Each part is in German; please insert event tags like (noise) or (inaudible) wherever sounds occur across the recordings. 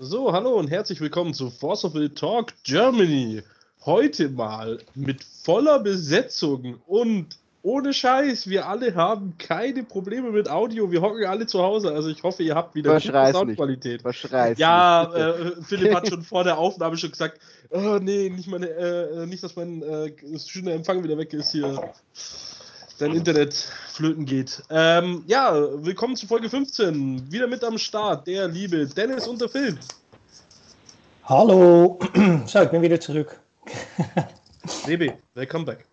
So, hallo und herzlich willkommen zu Force of Will Talk Germany. Heute mal mit voller Besetzung und ohne Scheiß, wir alle haben keine Probleme mit Audio. Wir hocken alle zu Hause. Also ich hoffe, ihr habt wieder gute Soundqualität. Verschreiß ja, äh, Philipp hat schon vor der Aufnahme schon gesagt, oh nee, nicht, meine, äh, nicht dass mein äh, schöner Empfang wieder weg ist hier. Dein Internet flöten geht. Ähm, ja, willkommen zu Folge 15. Wieder mit am Start der liebe Dennis und der Phil. Hallo. (clears throat) So, ich bin wieder zurück. (laughs) Baby, welcome back.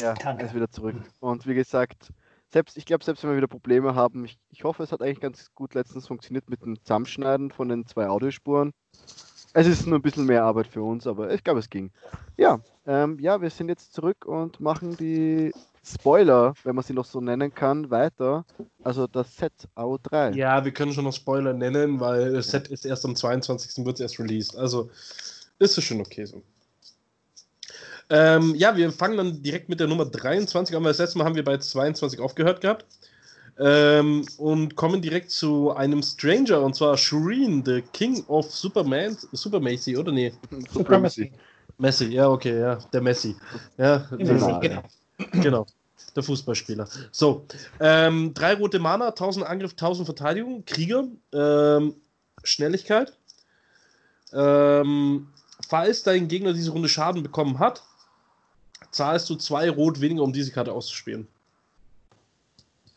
Ja, er ist wieder zurück. Und wie gesagt, selbst, ich glaube, selbst wenn wir wieder Probleme haben, ich, ich hoffe, es hat eigentlich ganz gut letztens funktioniert mit dem Zusammenschneiden von den zwei Audiospuren. Es ist nur ein bisschen mehr Arbeit für uns, aber ich glaube, es ging. Ja, ähm, ja, wir sind jetzt zurück und machen die Spoiler, wenn man sie noch so nennen kann, weiter. Also das Set AO3. Ja, wir können schon noch Spoiler nennen, weil das Set ist erst am 22. wird es erst released. Also ist es schon okay so. Ähm, ja, wir fangen dann direkt mit der Nummer 23 an, weil das letzte Mal haben wir bei 22 aufgehört gehabt. Ähm, und kommen direkt zu einem Stranger, und zwar Shireen, the King of Superman, Super Macy, oder nee? Super Messi. Messi, ja, okay, ja, der Messi. Ja, Genau. genau. Der Fußballspieler. So, ähm, drei rote Mana, 1000 Angriff, 1000 Verteidigung, Krieger, ähm, Schnelligkeit. Ähm, falls dein Gegner diese Runde Schaden bekommen hat, zahlst du zwei Rot weniger, um diese Karte auszuspielen.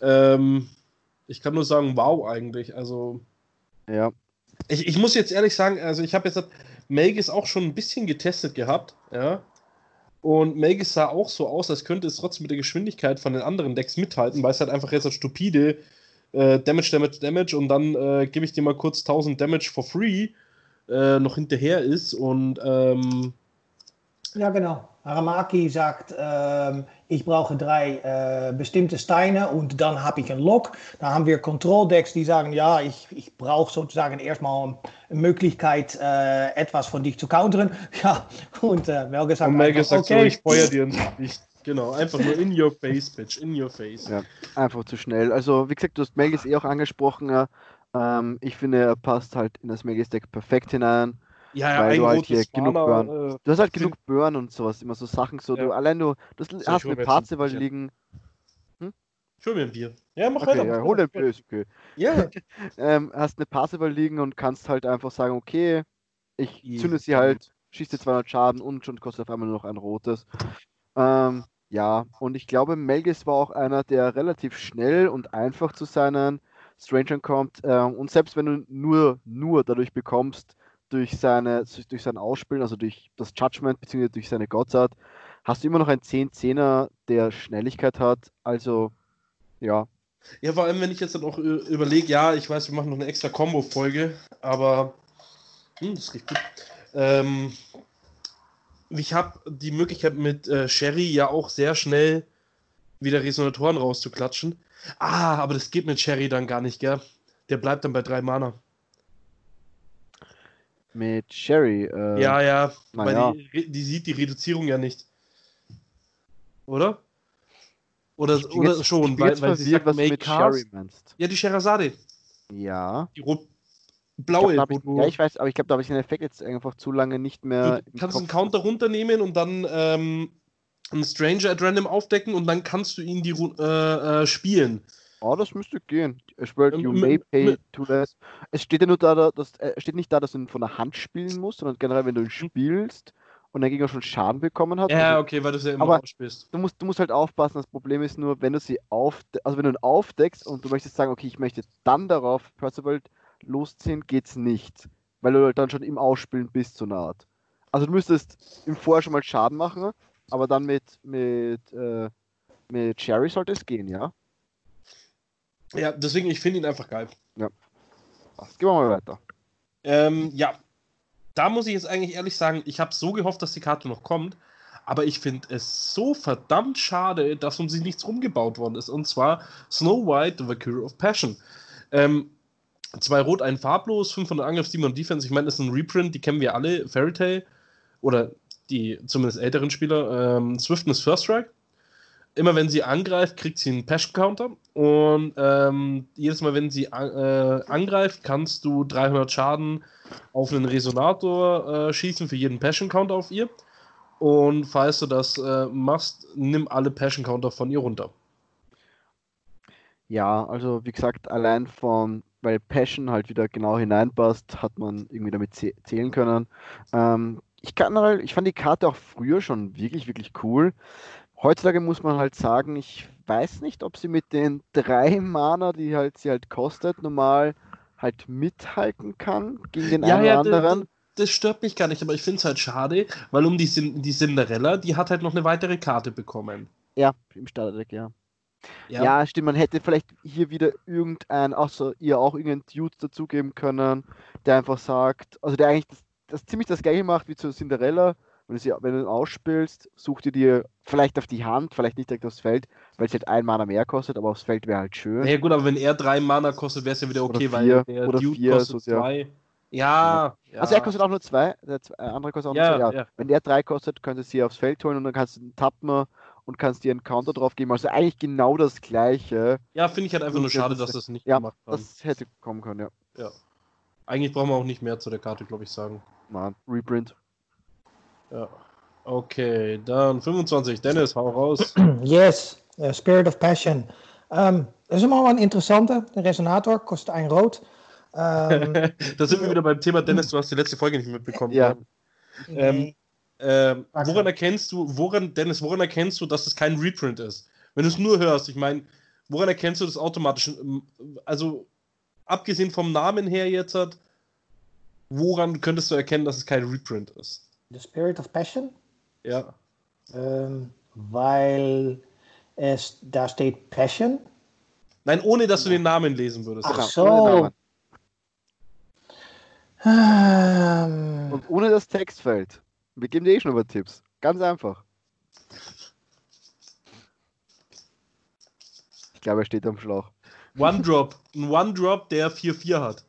Ähm, ich kann nur sagen, wow, eigentlich. Also, Ja, ich, ich muss jetzt ehrlich sagen, also ich habe jetzt Melgis auch schon ein bisschen getestet gehabt, ja. Und Melgis sah auch so aus, als könnte es trotzdem mit der Geschwindigkeit von den anderen Decks mithalten, weil es halt einfach jetzt als stupide äh, Damage, Damage, Damage und dann äh, gebe ich dir mal kurz 1000 Damage for free äh, noch hinterher ist und ähm, Ja, genau. Aramaki sagt, ähm, ich brauche drei äh, bestimmte Steine und dann habe ich einen Lock. Da haben wir Control-Decks, die sagen, ja, ich, ich brauche sozusagen erstmal eine Möglichkeit, äh, etwas von dich zu counteren. (laughs) Ja, und äh, Melge sagt, und Melgis einfach, sagt so, ich feuer dir nicht. Genau, einfach nur in your face, bitch, in your face. ja, einfach zu schnell. Also, wie gesagt, du hast Melgis eh auch angesprochen. Ja. Ähm, ich finde, er passt halt in das Melgis-Deck perfekt hinein. Ja, ja, Weil ein du halt hier genug Mana, Burn- äh, Du hast halt genug Burn und sowas, immer so Sachen, so Ja. du allein du, du hast, ich hast eine Parzival ein Bier. liegen. Ich hol mir ein Bier. Ja, mach Okay, weiter. ja, hol ein Bier, ist okay. Ja, (laughs) ähm, hast eine Parzival liegen und kannst halt einfach sagen, okay, ich Ja. zünde sie halt, schießt dir 200 Schaden und schon kostet auf einmal nur noch ein rotes. Ähm, ja, und ich glaube, Melgis war auch einer, der relativ schnell und einfach zu seinen Strangern kommt. Ähm, und selbst wenn du nur, nur dadurch bekommst, durch, seine, durch sein Ausspielen, also durch das Judgment bzw. durch seine Godsart, hast du immer noch einen 10-10er, der Schnelligkeit hat. Also, ja, Ja, vor allem, wenn ich jetzt dann auch überlege, ja, ich weiß, wir machen noch eine extra Combo-Folge, aber hm, das riecht gut. Ähm, ich habe die Möglichkeit mit äh, Sherry ja auch sehr schnell wieder Resonatoren rauszuklatschen. Ah, aber das geht mit Sherry dann gar nicht, gell? Der bleibt dann bei drei Mana. Mit Sherry. Äh, ja, ja, weil ja. Die, die sieht die Reduzierung ja nicht. Oder? Oder, Ich oder jetzt, schon, ich weil, weil sie sagt, was make mit cars. Sherry meinst. Ja, die Sherazade. Ja. Die rot Ich blaue. glaub, hab wo ich, ja, ich weiß, aber ich glaube, da habe ich den Effekt jetzt einfach zu lange nicht mehr. Du kannst Kopf. einen Counter runternehmen und dann ähm, einen Stranger at random aufdecken und dann kannst du ihn die äh, äh, spielen. Oh, das müsste gehen. Es wird, Ähm, you may pay to less. Es steht ja nur da, da dass, äh, steht nicht da, dass du ihn von der Hand spielen musst, sondern generell, wenn du ihn spielst und der Gegner schon Schaden bekommen hat. Ja, also, okay, weil du es ja immer ausspielst. du, musst, du musst halt aufpassen. Das Problem ist nur, wenn du sie auf, also wenn du ihn aufdeckst und du möchtest sagen, okay, ich möchte dann darauf Percival losziehen, geht's nicht. Weil du halt dann schon im Ausspielen bist, so eine Art. Also du müsstest ihm vorher schon mal Schaden machen, aber dann mit, mit, äh, mit Cherry sollte es gehen, ja? Ja, deswegen, ich finde ihn einfach geil. Passt. Gehen wir mal weiter. Ähm, ja, da muss ich jetzt eigentlich ehrlich sagen, ich habe so gehofft, dass die Karte noch kommt, aber ich finde es so verdammt schade, dass um sie nichts rumgebaut worden ist. Und zwar Snow White, The Valkyrie of Passion. Ähm, zwei Rot, ein farblos, 500 Angriff, 700 Defense. Ich meine, das ist ein Reprint, die kennen wir alle. Fairy Tail oder die zumindest älteren Spieler. Ähm, Swiftness First Strike. Immer wenn sie angreift, kriegt sie einen Passion Counter. Und ähm, jedes Mal, wenn sie äh, angreift, kannst du 300 Schaden auf einen Resonator äh, schießen für jeden Passion Counter auf ihr. Und falls du das äh, machst, nimm alle Passion Counter von ihr runter. Ja, also wie gesagt, allein von, weil Passion halt wieder genau hineinpasst, hat man irgendwie damit zählen können. Ähm, ich kann halt, ich fand die Karte auch früher schon wirklich, wirklich cool. Heutzutage muss man halt sagen, ich weiß nicht, ob sie mit den drei Mana, die halt sie halt kostet, normal halt mithalten kann gegen den ja, einen ja, oder anderen. Das, stört mich gar nicht, aber ich finde es halt schade, weil um die, die Cinderella, die hat halt noch eine weitere Karte bekommen. Ja, im Starterdeck, ja. Ja. ja. stimmt, man hätte vielleicht hier wieder irgendein, außer ihr auch irgendeinen Dude dazugeben können, der einfach sagt, also der eigentlich das, das ziemlich das gleiche macht wie zu Cinderella. Wenn du, sie, wenn du ihn ausspielst, such dir dir vielleicht auf die Hand, vielleicht nicht direkt aufs Feld, weil es halt ein Mana mehr kostet, aber aufs Feld wäre halt schön. Ja gut, aber wenn er drei Mana kostet, wäre es ja wieder okay, vier, weil der oder Dude vier, kostet so, zwei. Ja. ja. Also er kostet auch nur zwei, der andere kostet auch ja, nur zwei. Ja. Wenn der drei kostet, könntest du sie aufs Feld holen und dann kannst du einen Tappen und kannst dir einen Counter drauf geben. Also eigentlich genau das gleiche. Ja, finde ich halt einfach nur schade, dass das nicht gemacht haben. Das hätte kommen können, ja. Ja. Eigentlich brauchen wir auch nicht mehr zu der Karte, glaube ich, sagen. Mann, Reprint. Ja. Okay, dann 25. Dennis, hau raus. (clears throat) Yes, uh, Spirit of Passion. Um, das ist immer mal ein interessanter Resonator, kostet ein Rot. Um, (laughs) da sind wir wieder beim Thema, Dennis, du hast die letzte Folge nicht mitbekommen. Ja. Ähm, ähm, woran erkennst du, woran, Dennis, woran erkennst du, dass es kein Reprint ist? Wenn du es nur hörst, ich meine, woran erkennst du das automatisch? Also, abgesehen vom Namen her jetzt hat, woran könntest du erkennen, dass es kein Reprint ist? The Spirit of Passion? Ja. Ähm, weil es da steht Passion. Nein, ohne dass du den Namen lesen würdest. Ach so. Ähm. Und ohne das Textfeld. Wir geben dir eh schon über Tipps. Ganz einfach. Ich glaube, er steht am Schlauch. One-Drop. (laughs) Ein One-Drop, der 4-4 hat.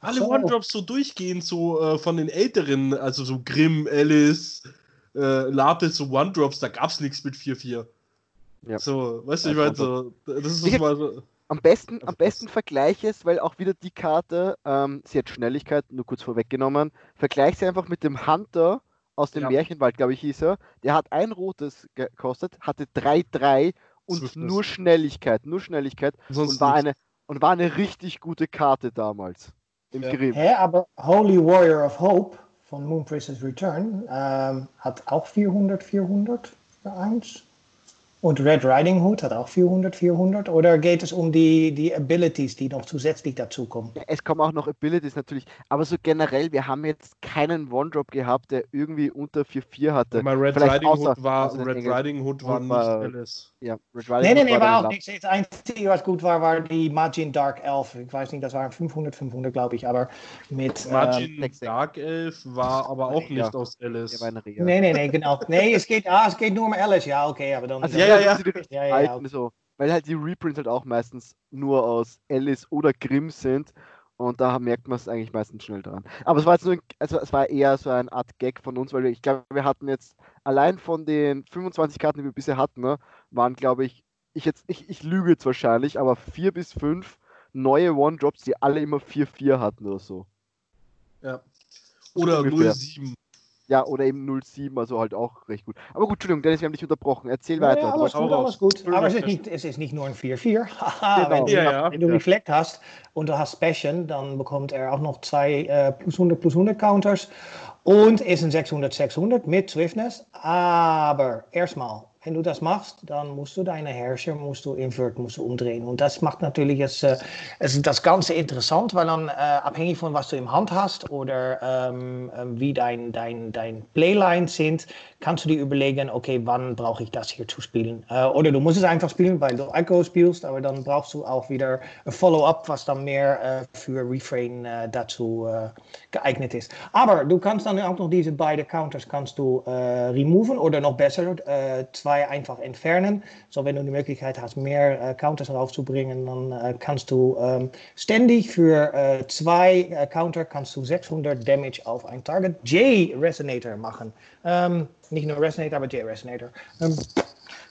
Alle so. One-Drops so durchgehend, so äh, von den älteren, also so Grimm, Alice, äh, Lapis, so One-Drops, da gab es nichts mit 4-4. Ja. So, weißt du, ich meine, so, das ist ich mal so. Am besten, am besten vergleich es, weil auch wieder die Karte, ähm, sie hat Schnelligkeit, nur kurz vorweggenommen, vergleich sie einfach mit dem Hunter aus dem ja. Märchenwald, glaube ich, hieß er. Der hat ein rotes gekostet, hatte 3-3 und Swiftness. nur Schnelligkeit, nur Schnelligkeit Sonst und war, eine, und war eine richtig gute Karte damals im ja. Grimm. Hä, aber Holy Warrior of Hope von Moon Princess Return ähm, hat auch 400, 400 für 1. Und Red Riding Hood hat auch 400, 400? Oder geht es um die, die Abilities, die noch zusätzlich dazukommen? Es kommen auch noch Abilities natürlich, aber so generell, wir haben jetzt keinen One-Drop gehabt, der irgendwie unter 4-4 hatte. Aber Red Riding Hood war, Red Riding Hood war nicht alles. Ja, Riding nee, nee, nee, war, auch nichts. Das Einzige, was gut war, war die Magin Dark Elf. Ich weiß nicht, das waren 500, 500, glaube ich, aber mit... Magin ähm, Dark Elf war aber auch nicht ja. aus Alice. Nee, nee, nee, genau. Nee, es geht, ah, es geht nur um Alice, ja, okay, aber dann... Also, ja, ja, ja. ja, ja, alten, so. Weil halt die Reprints halt auch meistens nur aus Alice oder Grimm sind. Und da merkt man es eigentlich meistens schnell dran. Aber es war jetzt nur, also es war eher so eine Art Gag von uns, weil wir, ich glaube, wir hatten jetzt allein von den 25 Karten, die wir bisher hatten, ne, waren, glaube ich, ich jetzt, ich, ich lüge jetzt wahrscheinlich, aber vier bis fünf neue One-Drops, die alle immer 4-4 hatten oder so. Ja. Oder 0-7. Ja, oder eben 07, also halt auch recht gut. Aber gut, Entschuldigung, Dennis, wir haben dich unterbrochen. Erzähl ja, weiter. Ja, alles gut, alles gut. Aber es ist nicht, es ist nicht nur ein 4-4. (laughs) genau. wenn, ja, ja. wenn, du Reflect hast und du hast Passion, dann bekommt er auch noch zwei äh, plus 100 plus 100 Counters und ist ein 600-600 mit Swiftness. Aber erstmal, wenn du das machst, dann musst du deine Herrscher musst du invert musst du umdrehen. Und das macht natürlich jetzt, äh, das Ganze interessant, weil dann äh, abhängig von was du im Hand hast oder ähm, wie dein, dein, dein Playlines sind, kannst du dir überlegen, okay, wann brauche ich das hier zu spielen? Äh, oder du musst es einfach spielen, weil du Echo spielst, aber dann brauchst du auch wieder ein Follow-up, was dann mehr äh, für Refrain äh, dazu äh, geeignet ist. Aber du kannst dann auch noch diese beiden Counters kannst du removen oder noch besser, zwei zwei einfach entfernen. So, wenn du die Möglichkeit hast, mehr äh, Counters raufzubringen, dann äh, kannst du ähm, ständig für äh, zwei äh, Counter kannst du 600 Damage auf ein Target J Resonator machen. Ähm, nicht nur Resonator, aber J Resonator. Ähm,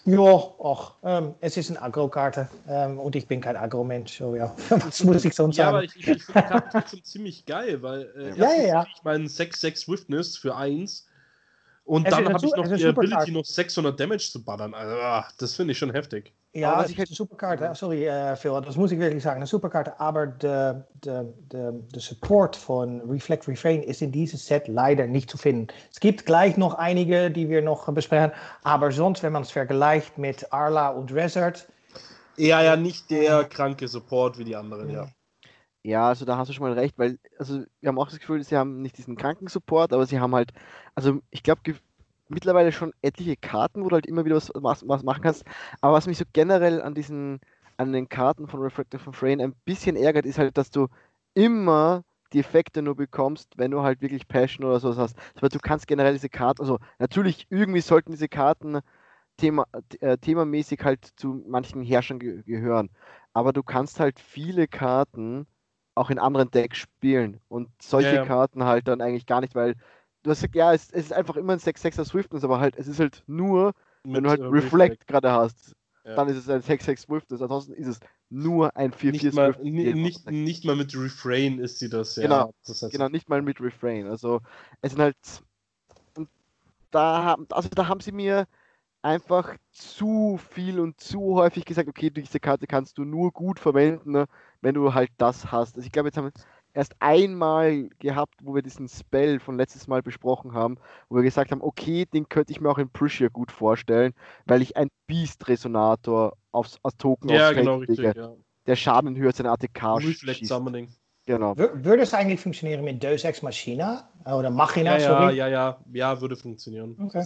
Ja, ach, ähm, es ist eine Agro-Karte ähm, und ich bin kein Agro-Mensch. So, ja. (laughs) Was muss ich sonst Ja, sagen? aber ich, ich, finde die Karte trotzdem ziemlich geil, weil äh, Ja, ja, ja. ich meinen 6-6 Swiftness für 1 und Es dann habe ich noch die Ability, Karte. noch 600 Damage zu ballern. Also, ah, das finde ich schon heftig. Ja, Aber was ich ist halt- eine super Karte. Sorry, äh, Phil, das muss ich wirklich sagen. Eine super Karte, aber de, de, de, de Support von Reflect Refrain ist in diesem Set leider nicht zu finden. Es gibt gleich noch einige, die wir noch besprechen, aber sonst, wenn man es vergleicht mit Arla und Resort, Ja, ja, nicht der kranke Support wie die anderen, ja. Ja, also da hast du schon mal recht, weil, also wir haben auch das Gefühl, sie haben nicht diesen Krankensupport, aber sie haben halt, also ich glaube, mittlerweile schon etliche Karten, wo du halt immer wieder was, was, was machen kannst. Aber was mich so generell an diesen, an den Karten von Refractive von Frayne ein bisschen ärgert, ist halt, dass du immer die Effekte nur bekommst, wenn du halt wirklich Passion oder sowas hast. Aber du kannst generell diese Karten, also natürlich irgendwie sollten diese Karten Thema, äh, themamäßig halt zu manchen Herrschern ge gehören. Aber du kannst halt viele Karten auch in anderen Decks spielen und solche Ja, ja. Karten halt dann eigentlich gar nicht, weil du hast gesagt, ja, es, es ist einfach immer ein 6-6er Swiftness, aber halt, es ist halt nur, wenn du halt äh, Reflect gerade hast, Ja. dann ist es ein 6-6 Swiftness, ansonsten ist es nur ein 4-4 Nicht mal, nicht, nicht mal mit Refrain ist sie das, ja. Genau, Das halt Genau, nicht mal mit Refrain. Also es sind halt da haben, also da haben sie mir einfach zu viel und zu häufig gesagt, okay, diese Karte kannst du nur gut verwenden, ne, wenn du halt das hast. Also ich glaube, jetzt haben wir erst einmal gehabt, wo wir diesen Spell von letztes Mal besprochen haben, wo wir gesagt haben, okay, den könnte ich mir auch in Prussia gut vorstellen, weil ich ein Beast-Resonator aufs, als Token Ja, aufs Feld genau, richtig. Ja. der Schaden in Höhe als eine ATK Reflect schießt. Summoning. Genau. Wür- würde es eigentlich funktionieren mit Deus Ex Machina oder Machina? Ja, ja, sorry. ja, ja, ja, würde funktionieren. Okay.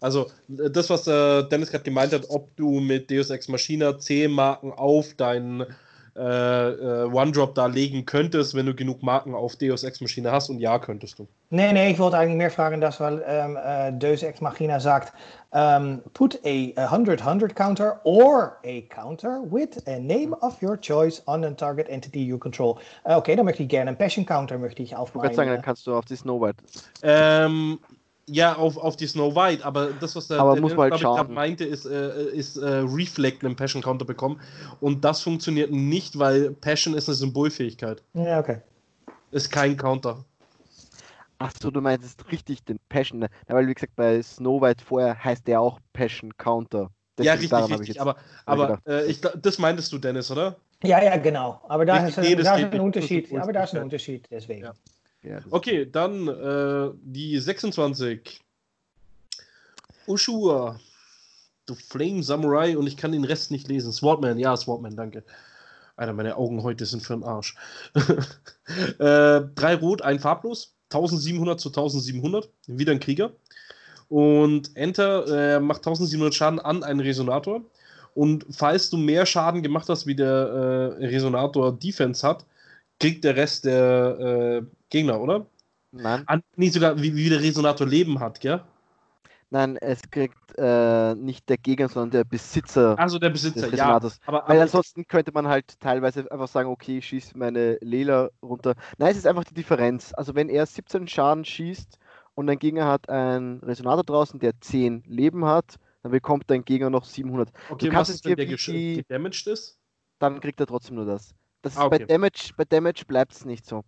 Also, das, was äh, Dennis gerade gemeint hat, ob du mit Deus Ex Machina 10 Marken auf deinen äh, äh, One-Drop da legen könntest, wenn du genug Marken auf Deus Ex Machina hast. Und ja, könntest du. Nee, nee, ich wollte eigentlich mehr fragen, dass weil ähm, äh, Deus Ex Machina sagt, ähm, put a 100-100 counter or a counter with a name of your choice on a target entity you control. Äh, okay, dann möchte ich gerne einen Passion Counter möchte ich auf Ich wollte sagen, dann kannst du auf die Snow White. Ähm, ja, auf, auf die Snow White, aber das, was der, Aber der muss man halt schauen. meinte, ist, äh, ist äh, Reflect einen Passion Counter bekommen. Und das funktioniert nicht, weil Passion ist eine Symbolfähigkeit. Ja, okay. Ist kein Counter. Achso, du meinst richtig den Passion. ne? Ja, weil, wie gesagt, bei Snow White vorher heißt der auch Passion Counter. ja, richtig, richtig. jetzt- Aber, aber äh, ich, das meintest du, Dennis, oder? Ja, ja, genau. Aber da Richtig, ist, nee, da ist ein. Unterschied. Aber da ist ein Unterschied. Unterschied, deswegen. Ja. Ja, Okay, dann äh, die 26. Ushua. Du Flame Samurai und ich kann den Rest nicht lesen. Swordman, ja, Swordman, danke. Alter, meine Augen heute sind für den Arsch. (laughs) äh, drei Rot, ein farblos. 1700 zu 1700. Wieder ein Krieger. Und Enter äh, macht 1700 Schaden an einen Resonator. Und falls du mehr Schaden gemacht hast, wie der äh, Resonator Defense hat, kriegt der Rest der äh, Gegner, oder? Nein, An, nee, sogar wie, wie der Resonator Leben hat, gell? nein, es kriegt äh, nicht der Gegner, sondern der Besitzer Also der Besitzer, des ja. Resonators. Aber, Weil aber ansonsten könnte man halt teilweise einfach sagen, okay, ich schieße meine Lela runter. Nein, es ist einfach die Differenz. Also wenn er 17 Schaden schießt und dein Gegner hat einen Resonator draußen, der 10 Leben hat, dann bekommt dein Gegner noch 700. okay, du was ist denn der die- gedamaged ist? Dann kriegt er trotzdem nur das. das ist Ah, okay. bei Damage, bei Damage bleibt es nicht so.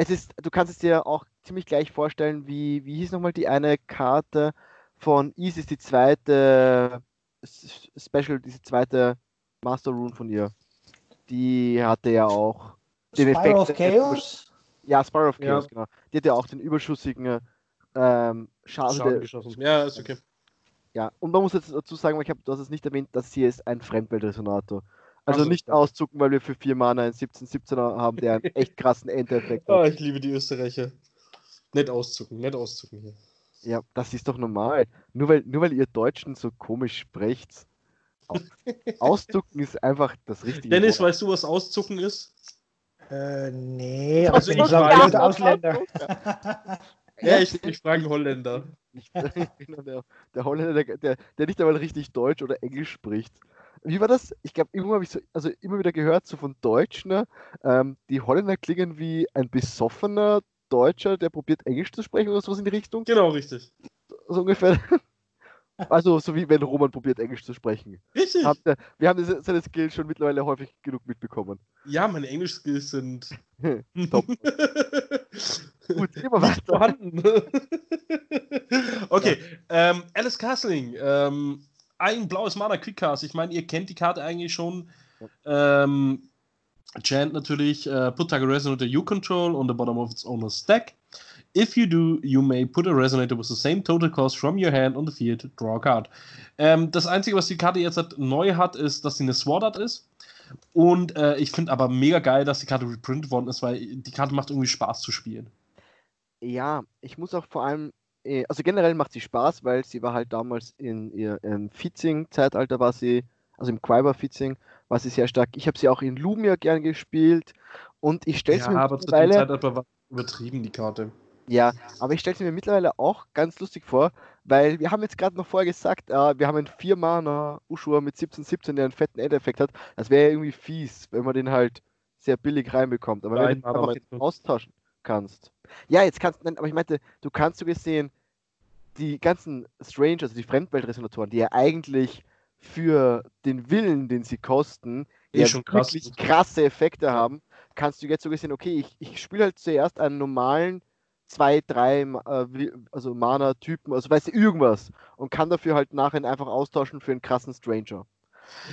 Es ist, du kannst es dir auch ziemlich gleich vorstellen, wie, wie hieß nochmal die eine Karte von Isis, die zweite Special, diese zweite Master Rune von ihr. Die hatte ja auch den Spiral of Effekt- Chaos? Ja, Spiral of Ja. Chaos, genau. Die hat ja auch den überschüssigen ähm, Schaden. Schaden geschossen. Ja, ist okay. ja, und man muss jetzt dazu sagen, weil ich habe, du hast es nicht erwähnt, das hier ist ein Fremdweltresonator. Also so, nicht ja. auszucken, weil wir für vier Mana einen 17-17er haben, der einen echt krassen Endeffekt Ah, hat. ich liebe die Österreicher. Nett auszucken, nett auszucken hier. Ja, das ist doch normal. Nur weil, nur weil ihr Deutschen so komisch sprecht. Au- (laughs) Auszucken ist einfach das richtige Dennis, Wort. weißt du, was auszucken ist? Äh, nee, Also ich ich weiß- guter Ausländer. (laughs) Ja, ich, ich frage einen Holländer. Ich (laughs) bin der, der Holländer, der, der, der nicht einmal richtig Deutsch oder Englisch spricht. Wie war das? Ich glaube, immer habe ich so, also immer wieder gehört, so von Deutschen, ne, ähm, die Holländer klingen wie ein besoffener Deutscher, der probiert Englisch zu sprechen oder sowas in die Richtung. Genau, richtig. So ungefähr. (laughs) Also, so wie wenn Roman probiert, Englisch zu sprechen. Richtig. Habt Wir haben diese- seine Skills schon mittlerweile häufig genug mitbekommen. Ja, meine Englisch-Skills sind (laughs) Top. (laughs) Gut, wir weiter. vorhanden. okay, ähm, Alice Castling, ähm, ein blaues Mana Quickcast. Ich meine, ihr kennt die Karte eigentlich schon. Ähm, Chant natürlich, uh, put target resonator you control on the bottom of its owner's stack. If you do, you may put a resonator with the same total cost from your hand on the field, draw a card. Ähm, das Einzige, was die Karte jetzt halt neu hat, ist, dass sie eine Sword Art ist. Und äh, ich finde aber mega geil, dass die Karte reprintet worden ist, weil die Karte macht irgendwie Spaß zu spielen. Ja, ich muss auch vor allem, also generell macht sie Spaß, weil sie war halt damals in ihr im Fitzing-Zeitalter war sie, also im Quiver-Fitzing war sie sehr stark. Ich habe sie auch in Lumia gern gespielt und ich stelle es Ja, mir aber zu dem mittlerweile, Zeitalter war übertrieben, die Karte. ja, aber ich stelle es mir mittlerweile auch ganz lustig vor, weil wir haben jetzt gerade noch vorher gesagt, äh, wir haben einen 4 Mana Ushua mit 17, 17, der einen fetten Endeffekt hat. Das wäre ja irgendwie fies, wenn man den halt sehr billig reinbekommt. Aber wenn Nein, du den aber einfach du? austauschen kannst. Ja, jetzt kannst nein, aber ich meinte, du kannst so gesehen die ganzen Strange, also die Fremdweltresonatoren, die ja eigentlich für den Willen, den sie kosten, Eh ja schon krass. wirklich krasse Effekte haben, kannst du jetzt so gesehen, okay, ich, ich spiele halt zuerst einen normalen 2, 3, äh, also Mana-Typen, also weißt du, irgendwas und kann dafür halt nachher einfach austauschen für einen krassen Stranger.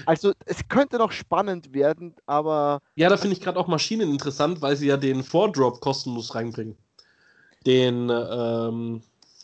Also es könnte noch spannend werden, aber Ja, da finde ich gerade auch Maschinen interessant, weil sie ja den Four-Drop kostenlos reinbringen. Den ähm,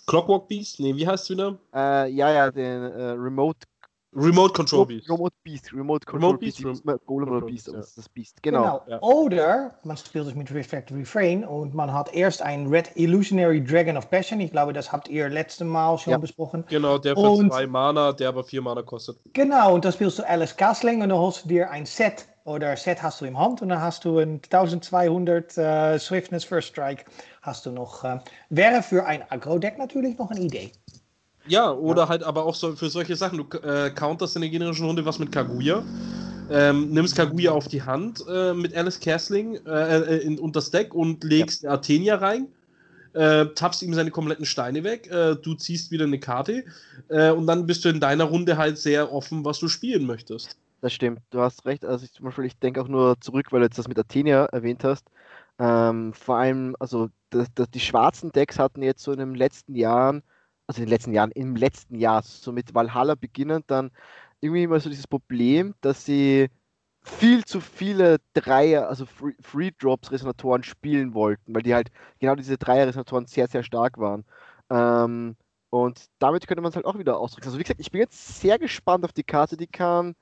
Clockwork Beast, nee, wie heißt es wieder? äh, ja, ja, den äh, Remote Remote Control Beast. Remote Beast, Remote Control Beast, Beast, Beast, Beast Golem oder Control Beast, ja. das ist das Beast, genau. Ja. Oder man spielt es mit Reflect Refrain und man hat erst ein Red Illusionary Dragon of Passion. Ich glaube, das habt ihr letztes Mal schon Ja. besprochen. Genau, der für Und- zwei Mana, der aber vier Mana kostet. Genau, und dann spielst du Alice Castling und dann holst du dir ein Set oder Set hast du im Hand und dann hast du ein 1200 äh, Swiftness First Strike. Hast du noch, äh, wäre für ein Agro-Deck natürlich noch eine Idee. Ja, oder halt aber auch so für solche Sachen. Du äh, counterst in der generischen Runde was mit Kaguya. Ähm, nimmst Kaguya auf die Hand äh, mit Alice Castling äh, äh, in, unter das Deck und legst Athenia rein. Äh, tappst ihm seine kompletten Steine weg. Äh, du ziehst wieder eine Karte. Äh, und dann bist du in deiner Runde halt sehr offen, was du spielen möchtest. Das stimmt, du hast recht. Also ich zum Beispiel, ich denke auch nur zurück, weil du jetzt das mit Athenia erwähnt hast. Ähm, vor allem, also das, das, die schwarzen Decks hatten jetzt so in den letzten Jahren, also in den letzten Jahren, im letzten Jahr, so mit Valhalla beginnend, dann irgendwie immer so dieses Problem, dass sie viel zu viele Dreier, also Free, Free Drops Resonatoren spielen wollten, weil die halt genau diese Dreier Resonatoren sehr, sehr stark waren. Ähm, und damit könnte man es halt auch wieder ausdrücken. Also wie gesagt, ich bin jetzt sehr gespannt auf die Karte, die kann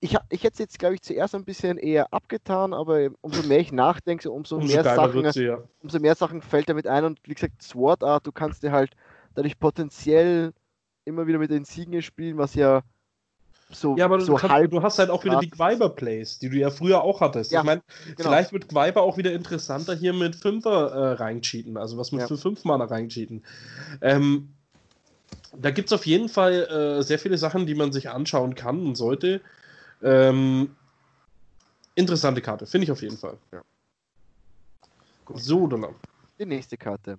ich, ich hätte es jetzt, glaube ich, zuerst ein bisschen eher abgetan, aber umso mehr ich nachdenke, umso, Umso mehr Sachen, sie ja. umso mehr Sachen fällt damit ein. Und wie gesagt, Sword Art, du kannst dir halt dadurch potenziell immer wieder mit den Siegen spielen, was ja so, Ja, aber du, so kannst, halb. du hast halt auch wieder die Gwyber-Plays, die du ja früher auch hattest. Ja, ich meine, genau. vielleicht wird Gwyber auch wieder interessanter hier mit Fünfer äh, reincheaten, also was mit Ja. für fünf Mana reincheaten. Ähm, da gibt es auf jeden Fall äh, sehr viele Sachen, die man sich anschauen kann und sollte. Ähm, interessante Karte, finde ich auf jeden Fall. Ja. So, dann. Die nächste Karte.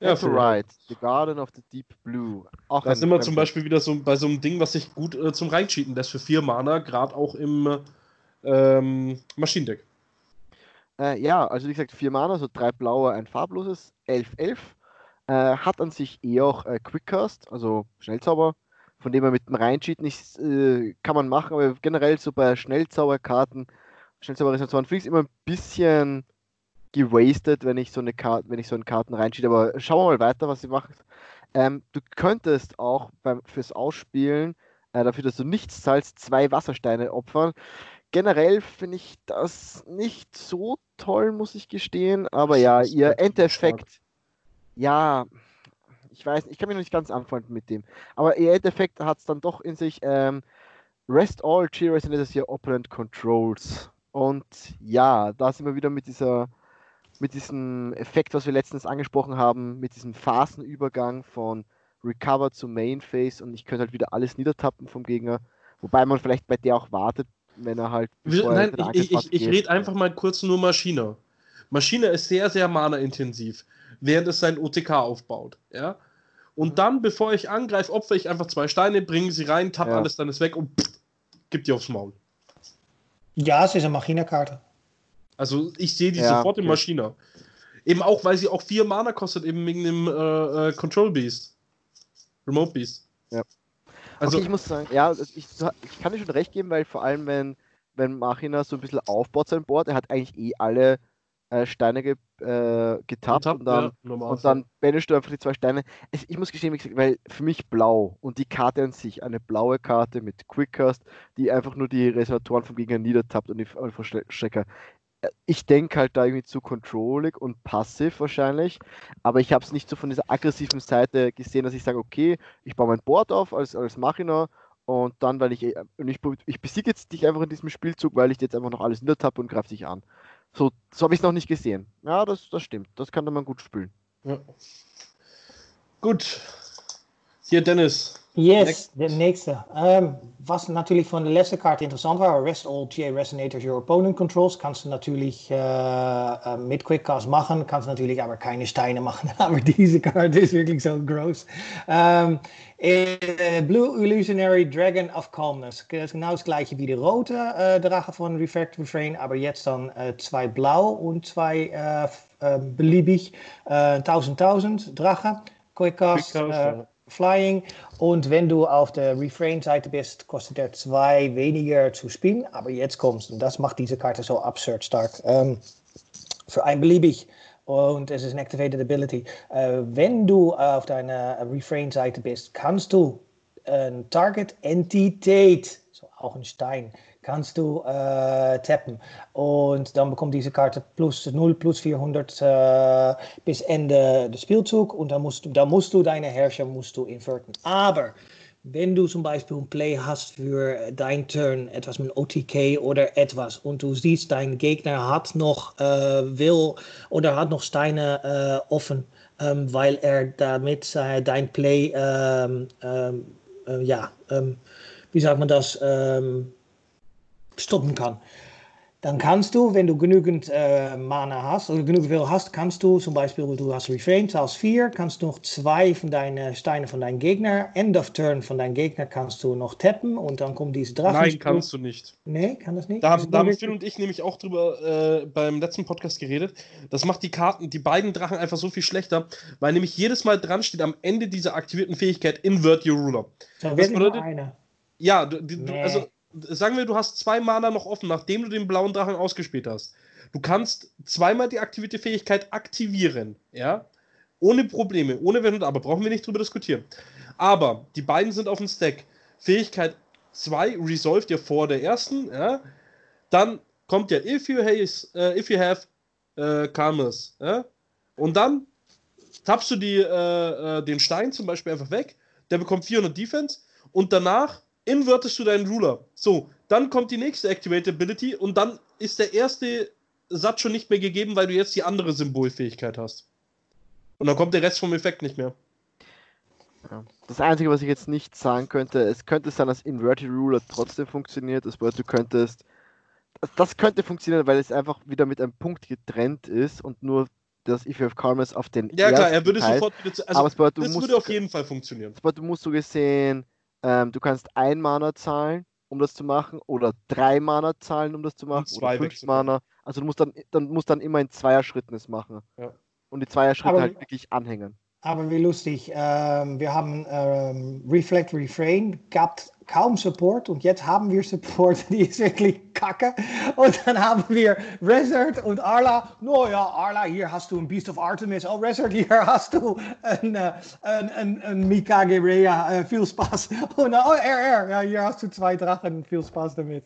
Ja, Ride, The Garden of the Deep Blue. Auch Da sind wir zum Beispiel wieder so bei so einem Ding, was sich gut äh, zum Reincheaten lässt für vier Mana, gerade auch im ähm, Maschinendeck. Äh, ja, also wie gesagt, vier Mana, so drei blaue, ein farbloses, 11, 11. Äh, hat an sich eh auch äh, Quickcast, also Schnellzauber, von dem man mit dem Reincheat nicht äh, kann man machen, aber generell so bei Schnellzauberkarten, Schnellzauberresonatoren finde ich es immer ein bisschen gewastet, wenn ich so eine Karte, wenn ich so einen Karten reincheat, aber schauen wir mal weiter, was sie macht. Ähm, du könntest auch beim, fürs Ausspielen, äh, dafür, dass du nichts zahlst, zwei Wassersteine opfern. Generell finde ich das nicht so toll, muss ich gestehen. Aber ja, ihr Endeffekt, ja, ich weiß, ich kann mich noch nicht ganz anfreunden mit dem. Aber ihr Endeffekt hat es dann doch in sich. Ähm, rest all Cheers and this your opponent controls. Und ja, da sind wir wieder mit dieser, mit diesem Effekt, was wir letztens angesprochen haben, mit diesem Phasenübergang von Recover zu Main Phase und ich könnte halt wieder alles niedertappen vom Gegner. Wobei man vielleicht bei der auch wartet, wenn er halt. Bevor er nein, in den ich, ich, ich, ich rede einfach mal kurz nur Maschine. Maschine ist sehr, sehr mana-intensiv, während es sein OTK aufbaut. Ja? Und dann, bevor ich angreife, opfer ich einfach zwei Steine, bringe sie rein, tapp Ja. alles, dann ist weg und pff, gib die aufs Maul. Ja, es ist eine Machina-Karte. Also ich sehe die Ja, sofort im okay. Maschiner. Eben auch, weil sie auch vier Mana kostet, eben wegen dem äh, äh, Control Beast. Remote Beast. Ja. Also, okay, ich muss sagen, ja, ich, ich kann dir schon recht geben, weil vor allem, wenn, wenn Machina so ein bisschen aufbaut sein Board, er hat eigentlich eh alle äh, Steine ge, äh, getappt und dann, ja, und dann banishst du einfach die zwei Steine. Es, ich muss gestehen, wie gesagt, weil für mich blau und die Karte an sich, eine blaue Karte mit Quickcast, die einfach nur die Reservatoren vom Gegner niedertappt und die und die Verstecker. Äh, Ich denke halt da irgendwie zu controllig und passiv wahrscheinlich, aber ich habe es nicht so von dieser aggressiven Seite gesehen, dass ich sage, okay, ich baue mein Board auf als, als Machina und dann, weil ich, und ich, ich besiege jetzt dich einfach in diesem Spielzug, weil ich jetzt einfach noch alles niedertappe und greife dich an. So, so habe ich es noch nicht gesehen. Ja, das, das stimmt. Das kann man gut spielen. ja. Gut. Hier, Dennis. Yes, Next. de nächste. Ähm, was natürlich von der letzten Karte interessant war, Arrest all GA Resonators your opponent controls. Kannst du natürlich äh, äh, mit Quickcast machen, kannst natürlich aber keine Steine machen. (laughs) aber diese Karte ist wirklich so groß. Ähm, äh, Blue Illusionary Dragon of Calmness. Das ist genau das gleiche wie die rote äh, Drache von Refract Refrain, aber jetzt dann zwei blau und zwei beliebig äh, 1000 1000 Drache. Quickcast, Quickcast. Flying. Und wenn du auf der Refrain-Seite bist, kostet er zwei weniger zu spielen. Aber jetzt kommst und das macht diese Karte so absurd stark. Ähm, für ein beliebig. Und es ist eine Activated Ability. Äh, wenn du auf deiner Refrain-Seite bist, kannst du ein Target-Entität, so auch ein Stein, kannst du äh, tappen. Und dann bekommt diese Karte plus 0, plus 400 äh, bis Ende des Spielzugs. Und dann musst, du, dann musst du deine Herrscher musst du inverten. Aber wenn du zum Beispiel ein Play hast für dein Turn, etwas mit OTK oder etwas, und du siehst, dein Gegner hat noch äh, will oder hat noch Steine äh, offen, ähm, weil er damit äh, dein Play, ähm, ähm, äh, ja, ähm, wie sagt man das, ähm, stoppen kann. Dann kannst du, wenn du genügend äh, Mana hast oder genug Will hast, kannst du zum Beispiel, du hast Refrain, zahlst 4, kannst du noch zwei von deinen Steinen von deinem Gegner, End of Turn von deinem Gegner kannst du noch tappen und dann kommt diese Drachen. Nein, kannst du nicht. Nee, kann das nicht? Da, es da haben Phil und ich nämlich auch drüber äh, beim letzten Podcast geredet. Das macht die Karten, die beiden Drachen einfach so viel schlechter, weil nämlich jedes Mal dran steht am Ende dieser aktivierten Fähigkeit Invert Your Ruler. wirklich nur bedeutet- eine. Ja, du, du, du- Nee. also sagen wir, du hast zwei Mana noch offen, nachdem du den blauen Drachen ausgespielt hast. Du kannst zweimal die aktivierte Fähigkeit aktivieren, ja, ohne Probleme, ohne Wenn und Aber, brauchen wir nicht drüber diskutieren. Aber die beiden sind auf dem Stack. Fähigkeit 2 resolved ja vor der ersten, ja. Dann kommt ja if you, has, äh, if you have äh, Calmness, ja. Und dann tappst du die, äh, äh, den Stein zum Beispiel einfach weg, der bekommt 400 Defense und danach invertest du deinen Ruler. So, dann kommt die nächste Activate Ability und dann ist der erste Satz schon nicht mehr gegeben, weil du jetzt die andere Symbolfähigkeit hast. Und dann kommt der Rest vom Effekt nicht mehr. Das Einzige, was ich jetzt nicht sagen könnte, es könnte sein, dass Inverted Ruler trotzdem funktioniert. Das bedeutet, du könntest. Das, das könnte funktionieren, weil es einfach wieder mit einem Punkt getrennt ist und nur das If You Have Karmas auf den. Ja, klar, er würde Teil- sofort wieder zu. Also, aber es bedeutet, das würde auf jeden Fall funktionieren. das bedeutet, du musst so gesehen, ähm, du kannst ein Mana zahlen, um das zu machen, oder drei Mana zahlen, um das zu machen, oder fünf. Mana. Also du musst dann, dann musst dann immer in Zweierschritten es machen. Ja. Und die Zweierschritte halt wirklich anhängen. Aber wie lustig. Ähm, wir haben ähm, Reflect Refrain, gab kaum Support und jetzt haben wir Support, (laughs) die ist wirklich kacke. Und dann haben wir Resort und Arla. No ja, Arla, hier hast du ein Beast of Artemis. Oh, Resort, hier hast du ein, äh, ein, ein, ein Mikage Rea. Äh, viel Spaß. (laughs) Und oh, RR, ja, hier hast du zwei Drachen. Viel Spaß damit.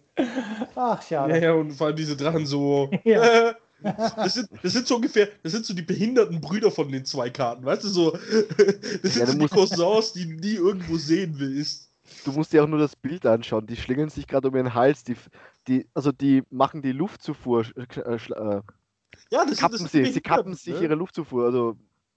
Ach, Ja, schade. ja, und vor allem diese Drachen so. (laughs) Ja. Das sind, das sind so ungefähr, das sind so die behinderten Brüder von den zwei Karten, weißt du, so. (laughs) Das sind Ja, so die Cousins, die du nie irgendwo sehen willst. Du musst dir auch nur das Bild anschauen. Die schlingen sich gerade um ihren Hals. Die, die, also die machen die Luftzufuhr. Äh, äh, Ja, das kappen sind, das sie, sind sie kappen sich ne? ihre Luftzufuhr. Also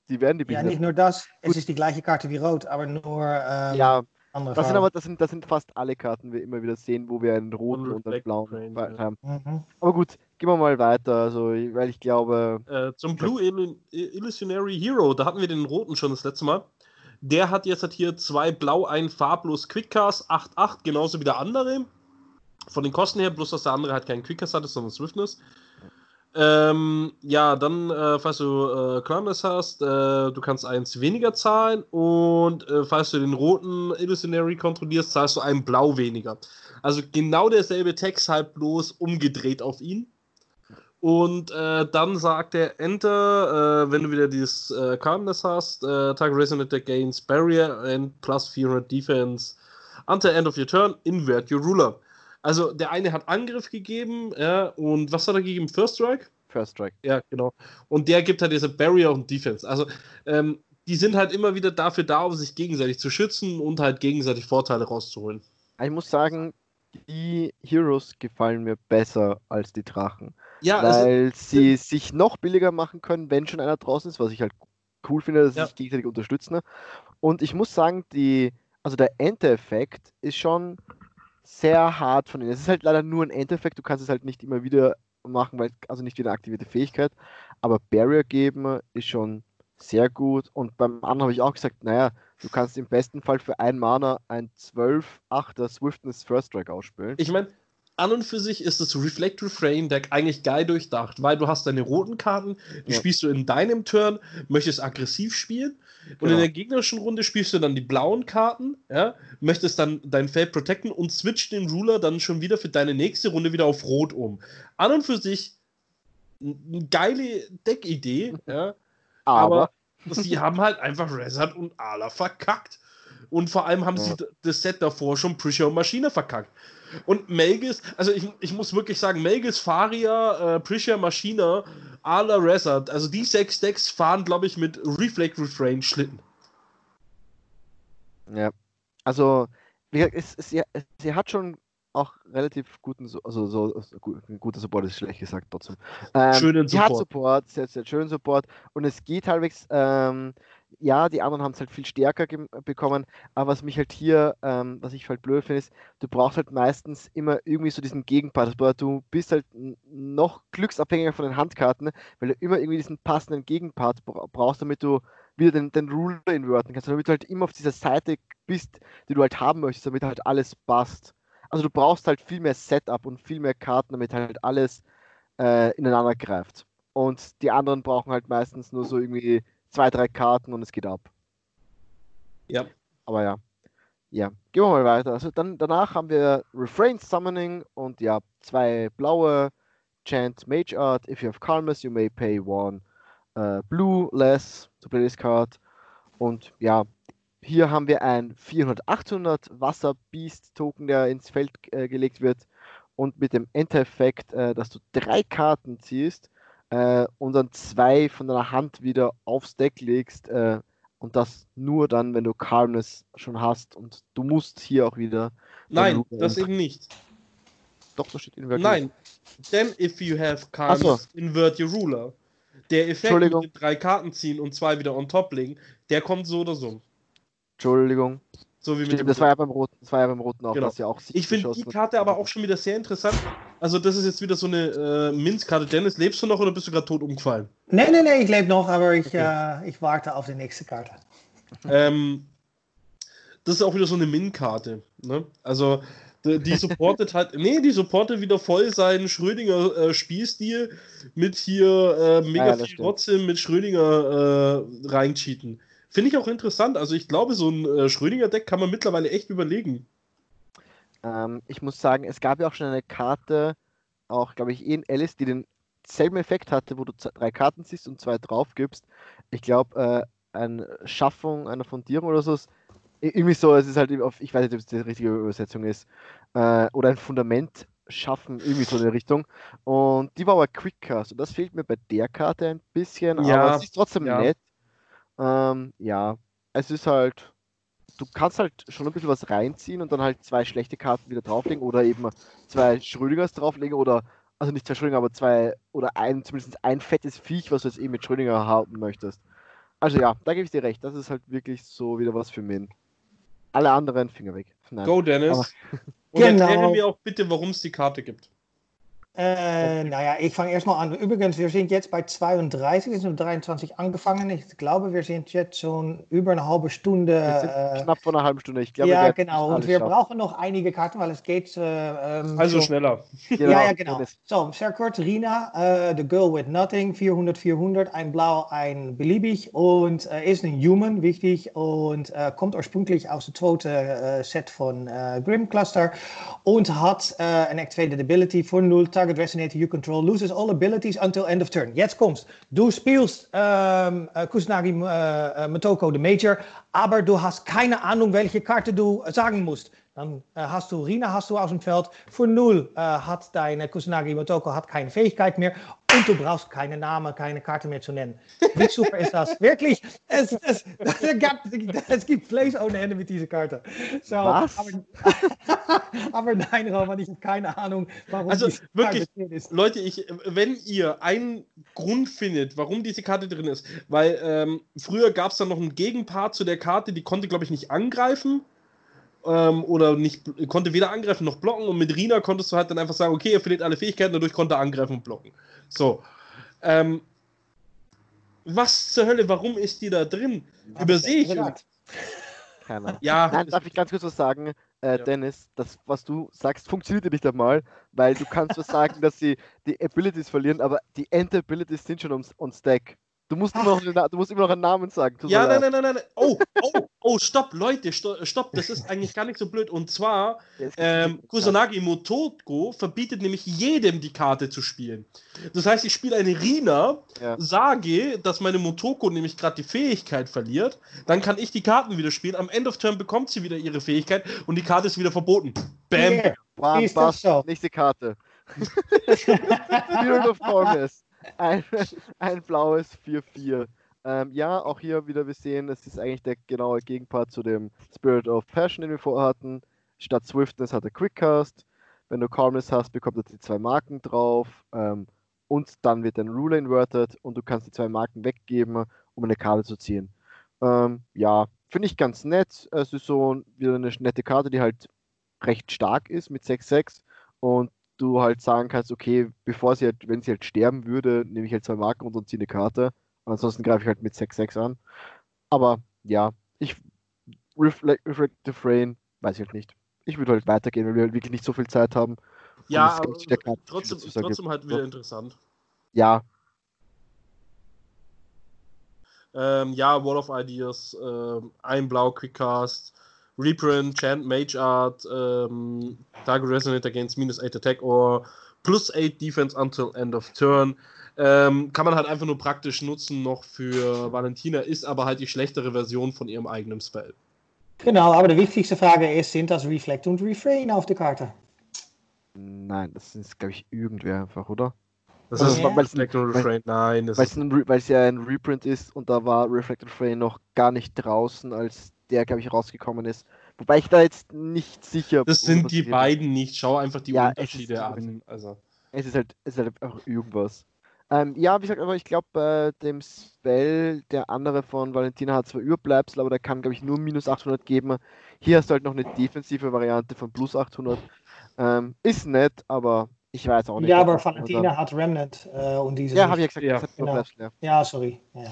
die werden die Ja, behindert. nicht nur das. Es Gut. ist die gleiche Karte wie Rot, aber nur ähm, Ja, andere das sind Farben. aber das sind, das sind fast alle Karten, wir immer wieder sehen, wo wir einen roten und einen blauen Ball ja. haben. Mhm. Aber gut, gehen wir mal weiter. Also, weil ich glaube, Äh, zum Blue Illu- Illusionary Hero, da hatten wir den roten schon das letzte Mal. Der hat jetzt halt hier zwei blau, ein farblos Quickcast, 8-8, genauso wie der andere. Von den Kosten her, bloß dass der andere halt keinen Quickcast hatte, sondern Swiftness. Ähm, ja, dann, äh, falls du äh, Crumbless hast, äh, du kannst eins weniger zahlen und äh, falls du den roten Illusionary kontrollierst, zahlst du einen blau weniger. Also genau derselbe Text, halt bloß umgedreht auf ihn. Und äh, dann sagt er Enter, äh, wenn du wieder dieses äh, Calmness hast, äh, Target Resonator gains Barrier and plus 400 Defense until end of your turn, invert your ruler. Also der eine hat Angriff gegeben, ja, und was hat er gegeben? First Strike? First Strike. Ja, genau. Und der gibt halt diese Barrier und Defense. Also ähm, die sind halt immer wieder dafür da, um sich gegenseitig zu schützen und halt gegenseitig Vorteile rauszuholen. Ich muss sagen, die Heroes gefallen mir besser als die Drachen. Ja, weil also, sie sich noch billiger machen können, wenn schon einer draußen ist, was ich halt cool finde, dass sie Ja. sich gegenseitig unterstützen. Und ich muss sagen, die, also der Ente-Effekt ist schon sehr hart von ihnen. Es ist halt leider nur ein Ente-Effekt, du kannst es halt nicht immer wieder machen, weil also nicht wieder eine aktivierte Fähigkeit. Aber Barrier geben ist schon sehr gut. Und beim anderen habe ich auch gesagt, naja, du kannst im besten Fall für ein Mana ein 12-8er Swiftness First Strike ausspielen. Ich meine, an und für sich ist das Reflect Refrain Deck eigentlich geil durchdacht, weil du hast deine roten Karten, die Ja. spielst du in deinem Turn, möchtest aggressiv spielen und in Genau. der gegnerischen Runde spielst du dann die blauen Karten, ja, möchtest dann dein Feld protecten und switcht den Ruler dann schon wieder für deine nächste Runde wieder auf rot um. An und für sich eine geile Deckidee, (laughs) ja, aber, aber sie haben halt einfach Rezard und Ala verkackt. Und vor allem haben Ja. sie das Set davor schon Prisha und Maschine verkackt. Und Melgis, also ich, ich muss wirklich sagen, Melgis, Faria, äh, Prisha, Maschine, Ala, Rezard, also die sechs Decks fahren, glaube ich, mit Reflect Refrain Schlitten. Ja, also, wie gesagt, es, es, sie, sie hat schon auch relativ guten, So- also so, gut, guter Support ist schlecht gesagt trotzdem. Ähm, Schönen sie hat Support. Support, sehr, sehr schönen Support und es geht halbwegs, ähm, ja, die anderen haben es halt viel stärker gem- bekommen, aber was mich halt hier, ähm, was ich halt blöd finde, ist, du brauchst halt meistens immer irgendwie so diesen Gegenpart. Das bedeutet, du bist halt noch glücksabhängiger von den Handkarten, weil du immer irgendwie diesen passenden Gegenpart bra- brauchst, damit du wieder den, den Ruler inverten kannst, damit du halt immer auf dieser Seite bist, die du halt haben möchtest, damit halt alles passt. Also du brauchst halt viel mehr Setup und viel mehr Karten, damit halt alles äh, ineinander greift. Und die anderen brauchen halt meistens nur so irgendwie zwei, drei Karten und es geht ab. Ja. Aber ja. Ja, gehen wir mal weiter. Also dann, danach haben wir Refrain Summoning und ja, zwei blaue Chant Mage Art. If you have Calmness, you may pay one uh, blue less to play this card. Und ja, hier haben wir ein 400-800 Wasser-Beast-Token, der ins Feld äh, gelegt wird. Und mit dem Enter-Effekt, äh, dass du drei Karten ziehst äh, und dann zwei von deiner Hand wieder aufs Deck legst. Äh, und das nur dann, wenn du Calmness schon hast. Und du musst hier auch wieder. Nein, das eben nicht. Doch, da steht Inverted. Nein. Then if you have Ach so. invert your ruler. Der Effekt mit den drei Karten ziehen und zwei wieder on top legen, der kommt so oder so. Entschuldigung. So wie mit Stimmt, dem das war ja beim Roten, das war ja beim Roten auch, Genau. dass ja auch Ich finde die Karte aber auch schon wieder sehr interessant. Also, das ist jetzt wieder so eine äh, Minz-Karte. Dennis, lebst du noch oder bist du gerade tot umgefallen? Nee, nee, nee, ich lebe noch, aber ich, äh, ich warte auf die nächste Karte. ähm, das ist auch wieder so eine Min-Karte. Ne? Also, die, die supportet halt, (laughs) nee, die supportet wieder voll seinen Schrödinger äh, Spielstil mit hier äh, mega Ja, viel stimmt. Rotze mit Schrödinger äh, reincheaten. Finde ich auch interessant. Also, ich glaube, so ein äh, Schrödinger-Deck kann man mittlerweile echt überlegen. Ähm, ich muss sagen, es gab ja auch schon eine Karte, auch glaube ich in Alice, die denselben Effekt hatte, wo du drei Karten ziehst und zwei drauf gibst. Ich glaube, äh, eine Schaffung einer Fundierung oder so. ist- Irgendwie so, es ist halt auf, ich weiß nicht, ob es die richtige Übersetzung ist. Äh, oder ein Fundament schaffen, irgendwie so in der Richtung. Und die war aber Quickcast. Und das fehlt mir bei der Karte ein bisschen, Ja, aber es ist trotzdem ja. nett. Ähm, ja, es ist halt du kannst halt schon ein bisschen was reinziehen und dann halt zwei schlechte Karten wieder drauflegen oder eben zwei Schrödingers drauflegen oder, also nicht zwei Schrödinger, aber zwei oder ein, zumindest ein fettes Viech, was du jetzt eben mit Schrödinger haben möchtest. Also ja, da gebe ich dir recht, das ist halt wirklich so wieder was für Min. Alle anderen Finger weg. Nein. Go, Dennis. Aber- Und Genau. erkläre mir auch bitte, warum es die Karte gibt. Äh, naja, ich fange erstmal an. Übrigens, wir sind jetzt bei 32, wir sind um 23 angefangen. Ich glaube, wir sind jetzt schon über eine halbe Stunde. Äh, knapp vor einer halben Stunde. Ich glaube, ja, genau. Und wir schaffen. brauchen noch einige Karten, weil es geht. Äh, ähm, also so. schneller. Genau. Ja, ja, genau. So, sehr kurz. Rina, uh, The Girl with Nothing, 400, 400, ein Blau, ein beliebig und uh, ist ein Human, wichtig und uh, kommt ursprünglich aus der zweiten Set von Grim Cluster und hat eine Activated Ability für 0 target resonator you control loses all abilities until end of turn. Jetzt kommst. Du spielst ähm, äh, Kusanagi äh, Motoko, the Major, aber du hast keine Ahnung, welche Karte du sagen musst. Dann äh, hast du Rina hast du aus dem Feld. Für null äh, hat deine Kusanagi Motoko hat keine Fähigkeit mehr und du brauchst keine Namen, keine Karte mehr zu nennen. Wie super ist das? (laughs) Wirklich, es, es, (laughs) es, gibt, es gibt Fleisch ohne Ende mit dieser Karte. So, Was? Aber, (laughs) aber nein, Roman, ich habe keine Ahnung, warum also wirklich, ist. Leute, ich, wenn ihr einen Grund findet, warum diese Karte drin ist, weil ähm, früher gab es da noch einen Gegenpart zu der Karte, die konnte, glaube ich, nicht angreifen ähm, oder nicht, konnte weder angreifen noch blocken und mit Rina konntest du halt dann einfach sagen, okay, er verliert alle Fähigkeiten, dadurch konnte er angreifen und blocken. So. Ähm, was zur Hölle, warum ist die da drin? Übersehe ich. (laughs) Keiner. Ja, Nein, darf ich ganz kurz was sagen? Äh, ja. Dennis, das, was du sagst, funktioniert nicht einmal, weil du kannst was sagen, dass sie die Abilities verlieren, aber die End-Abilities sind schon on Stack. Du musst, immer noch, du musst immer noch einen Namen sagen. Ja, nein, nein, nein, nein. Oh, oh, oh, stopp, Leute, stopp. Das ist eigentlich gar nicht so blöd. Und zwar, (laughs) ähm, Kusanagi Motoko verbietet nämlich jedem die Karte zu spielen. Das heißt, ich spiele eine Rina, ja. sage, dass meine Motoko nämlich gerade die Fähigkeit verliert. Dann kann ich die Karten wieder spielen. Am End of Turn bekommt sie wieder ihre Fähigkeit und die Karte ist wieder verboten. Bam. Yeah. Bam, Bam, nächste Karte. (laughs) Spirit of Forest (laughs) ein, ein blaues 4-4. Ähm, ja, auch hier wieder wir sehen, es ist eigentlich der genaue Gegenpart zu dem Spirit of Passion, den wir vorher hatten. Statt Swiftness hat er Quickcast. Wenn du Calmness hast, bekommt er die zwei Marken drauf. Ähm, und dann wird ein Ruler inverted und du kannst die zwei Marken weggeben, um eine Karte zu ziehen. Ähm, ja, finde ich ganz nett. Es ist so wieder eine nette Karte, die halt recht stark ist mit 6-6 und du halt sagen kannst, okay, bevor sie halt, wenn sie halt sterben würde, nehme ich halt zwei Marken und ziehe eine Karte. Und ansonsten greife ich halt mit 6-6 an. Aber ja, ich Reflect, Reflective Rain, weiß ich halt nicht. Ich würde halt weitergehen, weil wir halt wirklich nicht so viel Zeit haben. Ja, trotzdem, trotzdem halt wieder interessant. Ja. Ähm, ja, Wall of Ideas, ähm, ein Blau Quickcast, Reprint, Chant, Mage Art, ähm, Target Resonate against minus 8 Attack or plus 8 Defense until end of turn. Ähm, kann man halt einfach nur praktisch nutzen noch für Valentina, ist aber halt die schlechtere Version von ihrem eigenen Spell. Genau, aber die wichtigste Frage ist, sind das Reflect und Refrain auf der Karte? Nein, das ist, glaube ich, irgendwer einfach, oder? Das ist ja. Reflect und Refrain, nein. Weil es ja ein Reprint ist und da war Reflect und Refrain noch gar nicht draußen, als der, glaube ich, rausgekommen ist. Wobei ich da jetzt nicht sicher bin. Das sind die beiden nicht. Schau einfach die ja, Unterschiede an. Also. Es ist halt, es ist halt auch irgendwas. Ähm, ja, wie gesagt, aber ich glaube, bei dem Spell, der andere von Valentina hat zwar Überbleibsel, aber der kann, glaube ich, nur minus 800 geben. Hier hast du halt noch eine defensive Variante von plus 800. Ähm, ist nett, aber ich weiß auch nicht. Ja, aber Valentina hat Remnant äh, und diese. Ja, habe ich gesagt. Ja, genau. ja. ja sorry. Ja.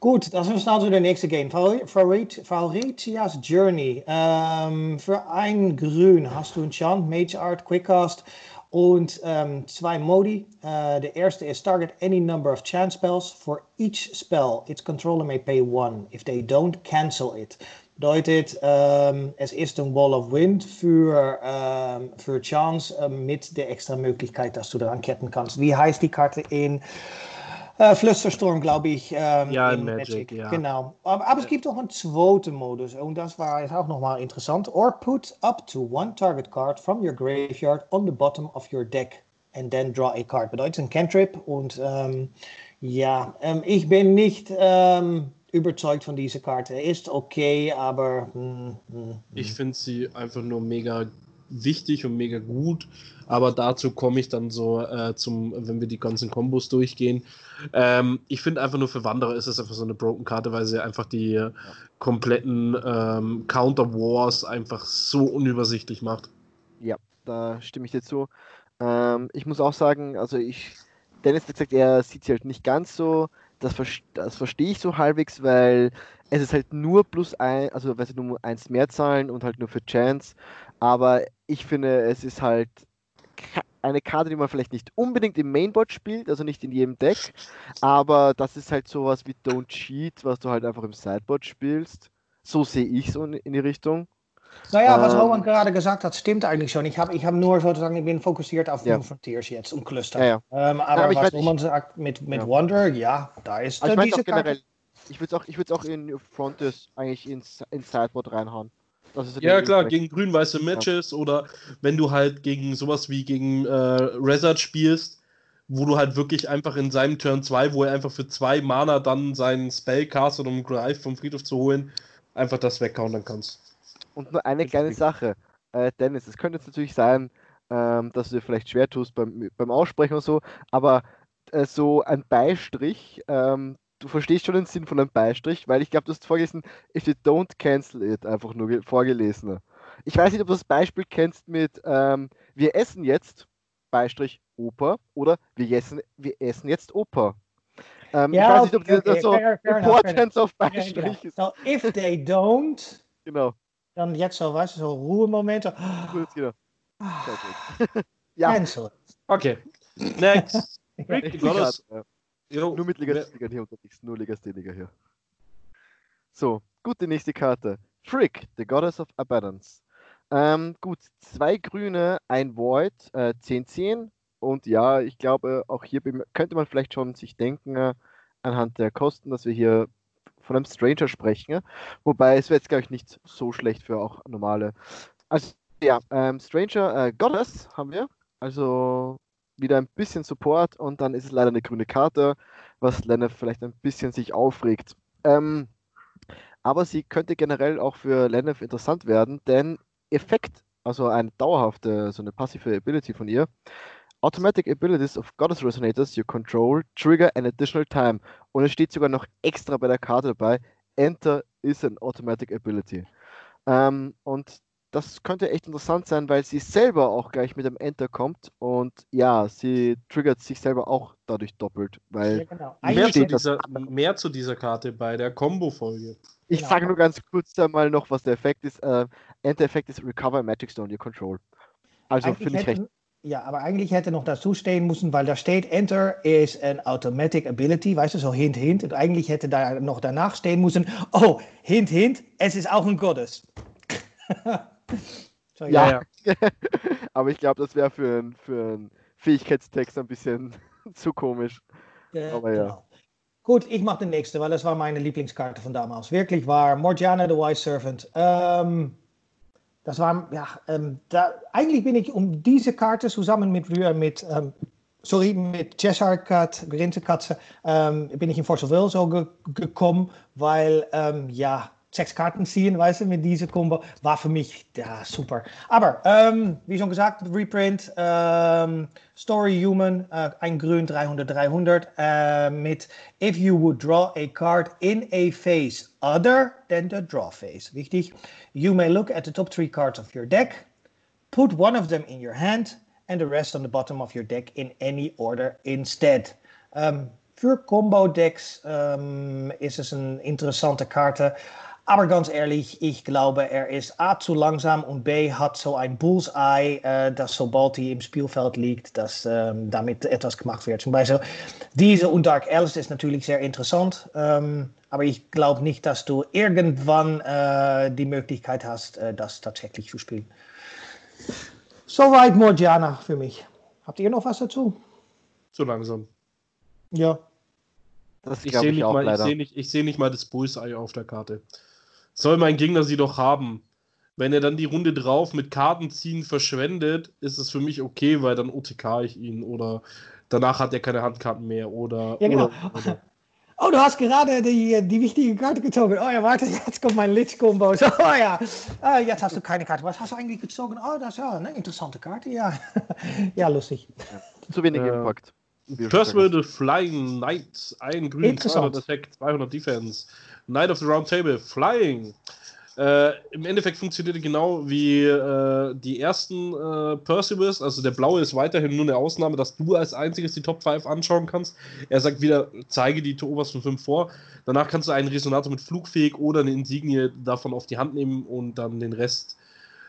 Gut, das ist also der nächste Game. Fauritias Journey. Ähm, für ein Grün hast du ein Chant, Mage Art, Quickcast und ähm, zwei Modi. Uh, der erste ist Target any number of chance spells. For each spell, its controller may pay one. If they don't, cancel it. Bedeutet, ähm, es ist ein Wall of Wind für, ähm, für Chance äh, mit der extra Möglichkeit, dass du daran ketten kannst. Wie heißt die Karte in äh, Flüstersturm, glaube ich. Ähm, ja, in Magic, Magic, ja. Genau. Aber, aber es gibt auch einen zweiten Modus und das war jetzt auch nochmal interessant. Or put up to one target card from your graveyard on the bottom of your deck and then draw a card. Bedeutet ein Cantrip und ähm, ja, ähm, ich bin nicht ähm, überzeugt von dieser Karte. Ist okay, aber. Mm, mm, ich finde sie einfach nur mega wichtig und mega gut. Aber dazu komme ich dann so äh, zum, wenn wir die ganzen Kombos durchgehen. Ähm, ich finde einfach nur für Wanderer ist es einfach so eine Broken Karte, weil sie einfach die ja. kompletten ähm, Counter Wars einfach so unübersichtlich macht. Ja, da stimme ich dir zu. Ähm, ich muss auch sagen, also ich, Dennis hat gesagt, er sieht sie halt nicht ganz so. Das, das verstehe ich so halbwegs, weil es ist halt nur plus ein, also weil sie nur eins mehr zahlen und halt nur für Chance. Aber ich finde, es ist halt eine Karte, die man vielleicht nicht unbedingt im Mainboard spielt, also nicht in jedem Deck, aber das ist halt sowas wie Don't Cheat, was du halt einfach im Sideboard spielst. So sehe ich so in die Richtung. Naja, was ähm, Roman gerade gesagt hat, stimmt eigentlich schon. Ich habe ich hab nur sozusagen, ich bin fokussiert auf ja. Frontiers jetzt und Cluster. Ja, ja. Ähm, aber, aber was Roman sagt mit, mit Wonder, ja, da ist also ich diese generell, Ich würde es auch, auch in Frontiers eigentlich ins, ins Sideboard reinhauen ja, klar, gegen grün-weiße Matches ja. oder wenn du halt gegen sowas wie gegen äh, Rezard spielst, wo du halt wirklich einfach in seinem Turn 2, wo er einfach für zwei Mana dann seinen Spell castet, um Greif vom Friedhof zu holen, einfach das wegcountern kannst. Und nur eine kleine Sache, äh, Dennis, es könnte jetzt natürlich sein, ähm, dass du dir vielleicht schwer tust beim, beim Aussprechen oder so, aber äh, so ein Beistrich, ähm, du verstehst schon den Sinn von einem Beistrich, weil ich glaube, du hast vorgelesen, if you don't cancel it, einfach nur vorgelesen. Ich weiß nicht, ob du das Beispiel kennst mit ähm, wir essen jetzt, Beistrich Oper, oder wir essen, wir essen jetzt Oper. Ähm, ja, ich weiß nicht, ob okay, das so fair, fair Importance of Beistrich ja, genau. ist. So, if they don't, genau. dann jetzt so, weißt du, so Ruhemomente. Gut, genau. (laughs) ja. Cancel. Okay. (laughs) Next. Rick, Jo, nur mit Legastheniker hier unterwegs, nur Legastheniker hier. So, gut, die nächste Karte. Frick, the Goddess of Abundance. Ähm, gut, zwei Grüne, ein Void, äh, 10-10. Und ja, ich glaube, auch hier könnte man vielleicht schon sich denken, äh, anhand der Kosten, dass wir hier von einem Stranger sprechen. Wobei es wäre jetzt, glaube ich, nicht so schlecht für auch normale. Also, ja, ähm, Stranger äh, Goddess haben wir. Also wieder ein bisschen Support und dann ist es leider eine grüne Karte, was Lennef vielleicht ein bisschen sich aufregt. Ähm, aber sie könnte generell auch für Lennef interessant werden, denn Effekt, also eine dauerhafte, so eine passive Ability von ihr, Automatic Abilities of Goddess Resonators you control trigger an additional time. Und es steht sogar noch extra bei der Karte dabei, Enter is an Automatic Ability. Ähm, und das könnte echt interessant sein, weil sie selber auch gleich mit dem Enter kommt und ja, sie triggert sich selber auch dadurch doppelt, weil ja, genau. mehr, zu dieser, mehr, zu dieser, Karte bei der Combo-Folge. Ich genau. sage nur ganz kurz einmal noch, was der Effekt ist. Äh, Enter-Effekt ist Recover Magic Stone, your Control. Also finde ich recht. Ja, aber eigentlich hätte noch dazu stehen müssen, weil da steht Enter is an automatic ability, weißt du, so hint, hint. Und eigentlich hätte da noch danach stehen müssen, oh, hint, hint, es ist auch ein Goddess. (laughs) Ja, ja. (laughs) aber ich glaube, das wäre für, ein, für einen Fähigkeitstext ein bisschen (laughs) zu komisch. Ja, aber ja. Genau. Gut, ich mache den nächste, weil das war meine Lieblingskarte von damals. Wirklich war Morgiana the Wise Servant. Ähm, das war, ja, ähm, da, eigentlich bin ich um diese Karte zusammen mit, mit ähm, sorry, mit Cheshire Cat, Grintekatze, ähm, bin ich in Force of Will so ge gekommen, weil, ähm, ja, sechs Karten ziehen, weißt du, mit dieser Combo, war für mich ja, super. Aber, ähm, wie schon gesagt, Reprint, ähm, Story Human, äh, ein Grün 300, 300, äh, mit If you would draw a card in a phase other than the draw phase. Wichtig, you may look at the top three cards of your deck, put one of them in your hand and the rest on the bottom of your deck in any order instead. Um, für Combo-Decks um, ist es een interessante Karte. Aber ganz ehrlich, ich glaube, er ist A zu langsam und B hat so ein Bullseye, äh, dass sobald hij im Spielfeld liegt, dass ähm, damit etwas gemacht wird. Zum Beispiel diese und Dark Alice ist natürlich sehr interessant, ähm, aber ich glaube nicht, dass du irgendwann äh, die Möglichkeit hast, äh, das tatsächlich zu spielen. Soweit Morgiana für mich. Habt ihr noch was dazu? Zu langsam. Ja. Das ich sehe nicht, mal, seh nicht, seh nicht mal das Bullseye auf der Karte soll mein Gegner sie doch haben. Wenn er dann die Runde drauf mit Kartenziehen verschwendet, ist es für mich okay, weil dann OTK ich ihn oder danach hat er keine Handkarten mehr oder. Ja, genau. Oder, oder. (laughs) Oh, du hast gerade die, die wichtige Karte gezogen. Oh ja, warte, jetzt kommt mein Lich-Combo. So, (laughs) oh ja, uh, jetzt hast du keine Karte. Was hast du eigentlich gezogen? Oh, das ist ja eine interessante Karte, ja. (laughs) ja, lustig. Ja, zu wenig äh, Impact. Percival the Flying Knight, ein grün 200 Effekt, 200 Defense. Knight of the Round Table, Flying. Äh, Im Endeffekt funktioniert er genau wie äh, die ersten äh, Percivals. Also der blaue ist weiterhin nur eine Ausnahme, dass du als einziges die Top 5 anschauen kannst. Er sagt wieder, zeige die obersten 5 vor. Danach kannst du einen Resonator mit flugfähig oder eine Insignie davon auf die Hand nehmen und dann den Rest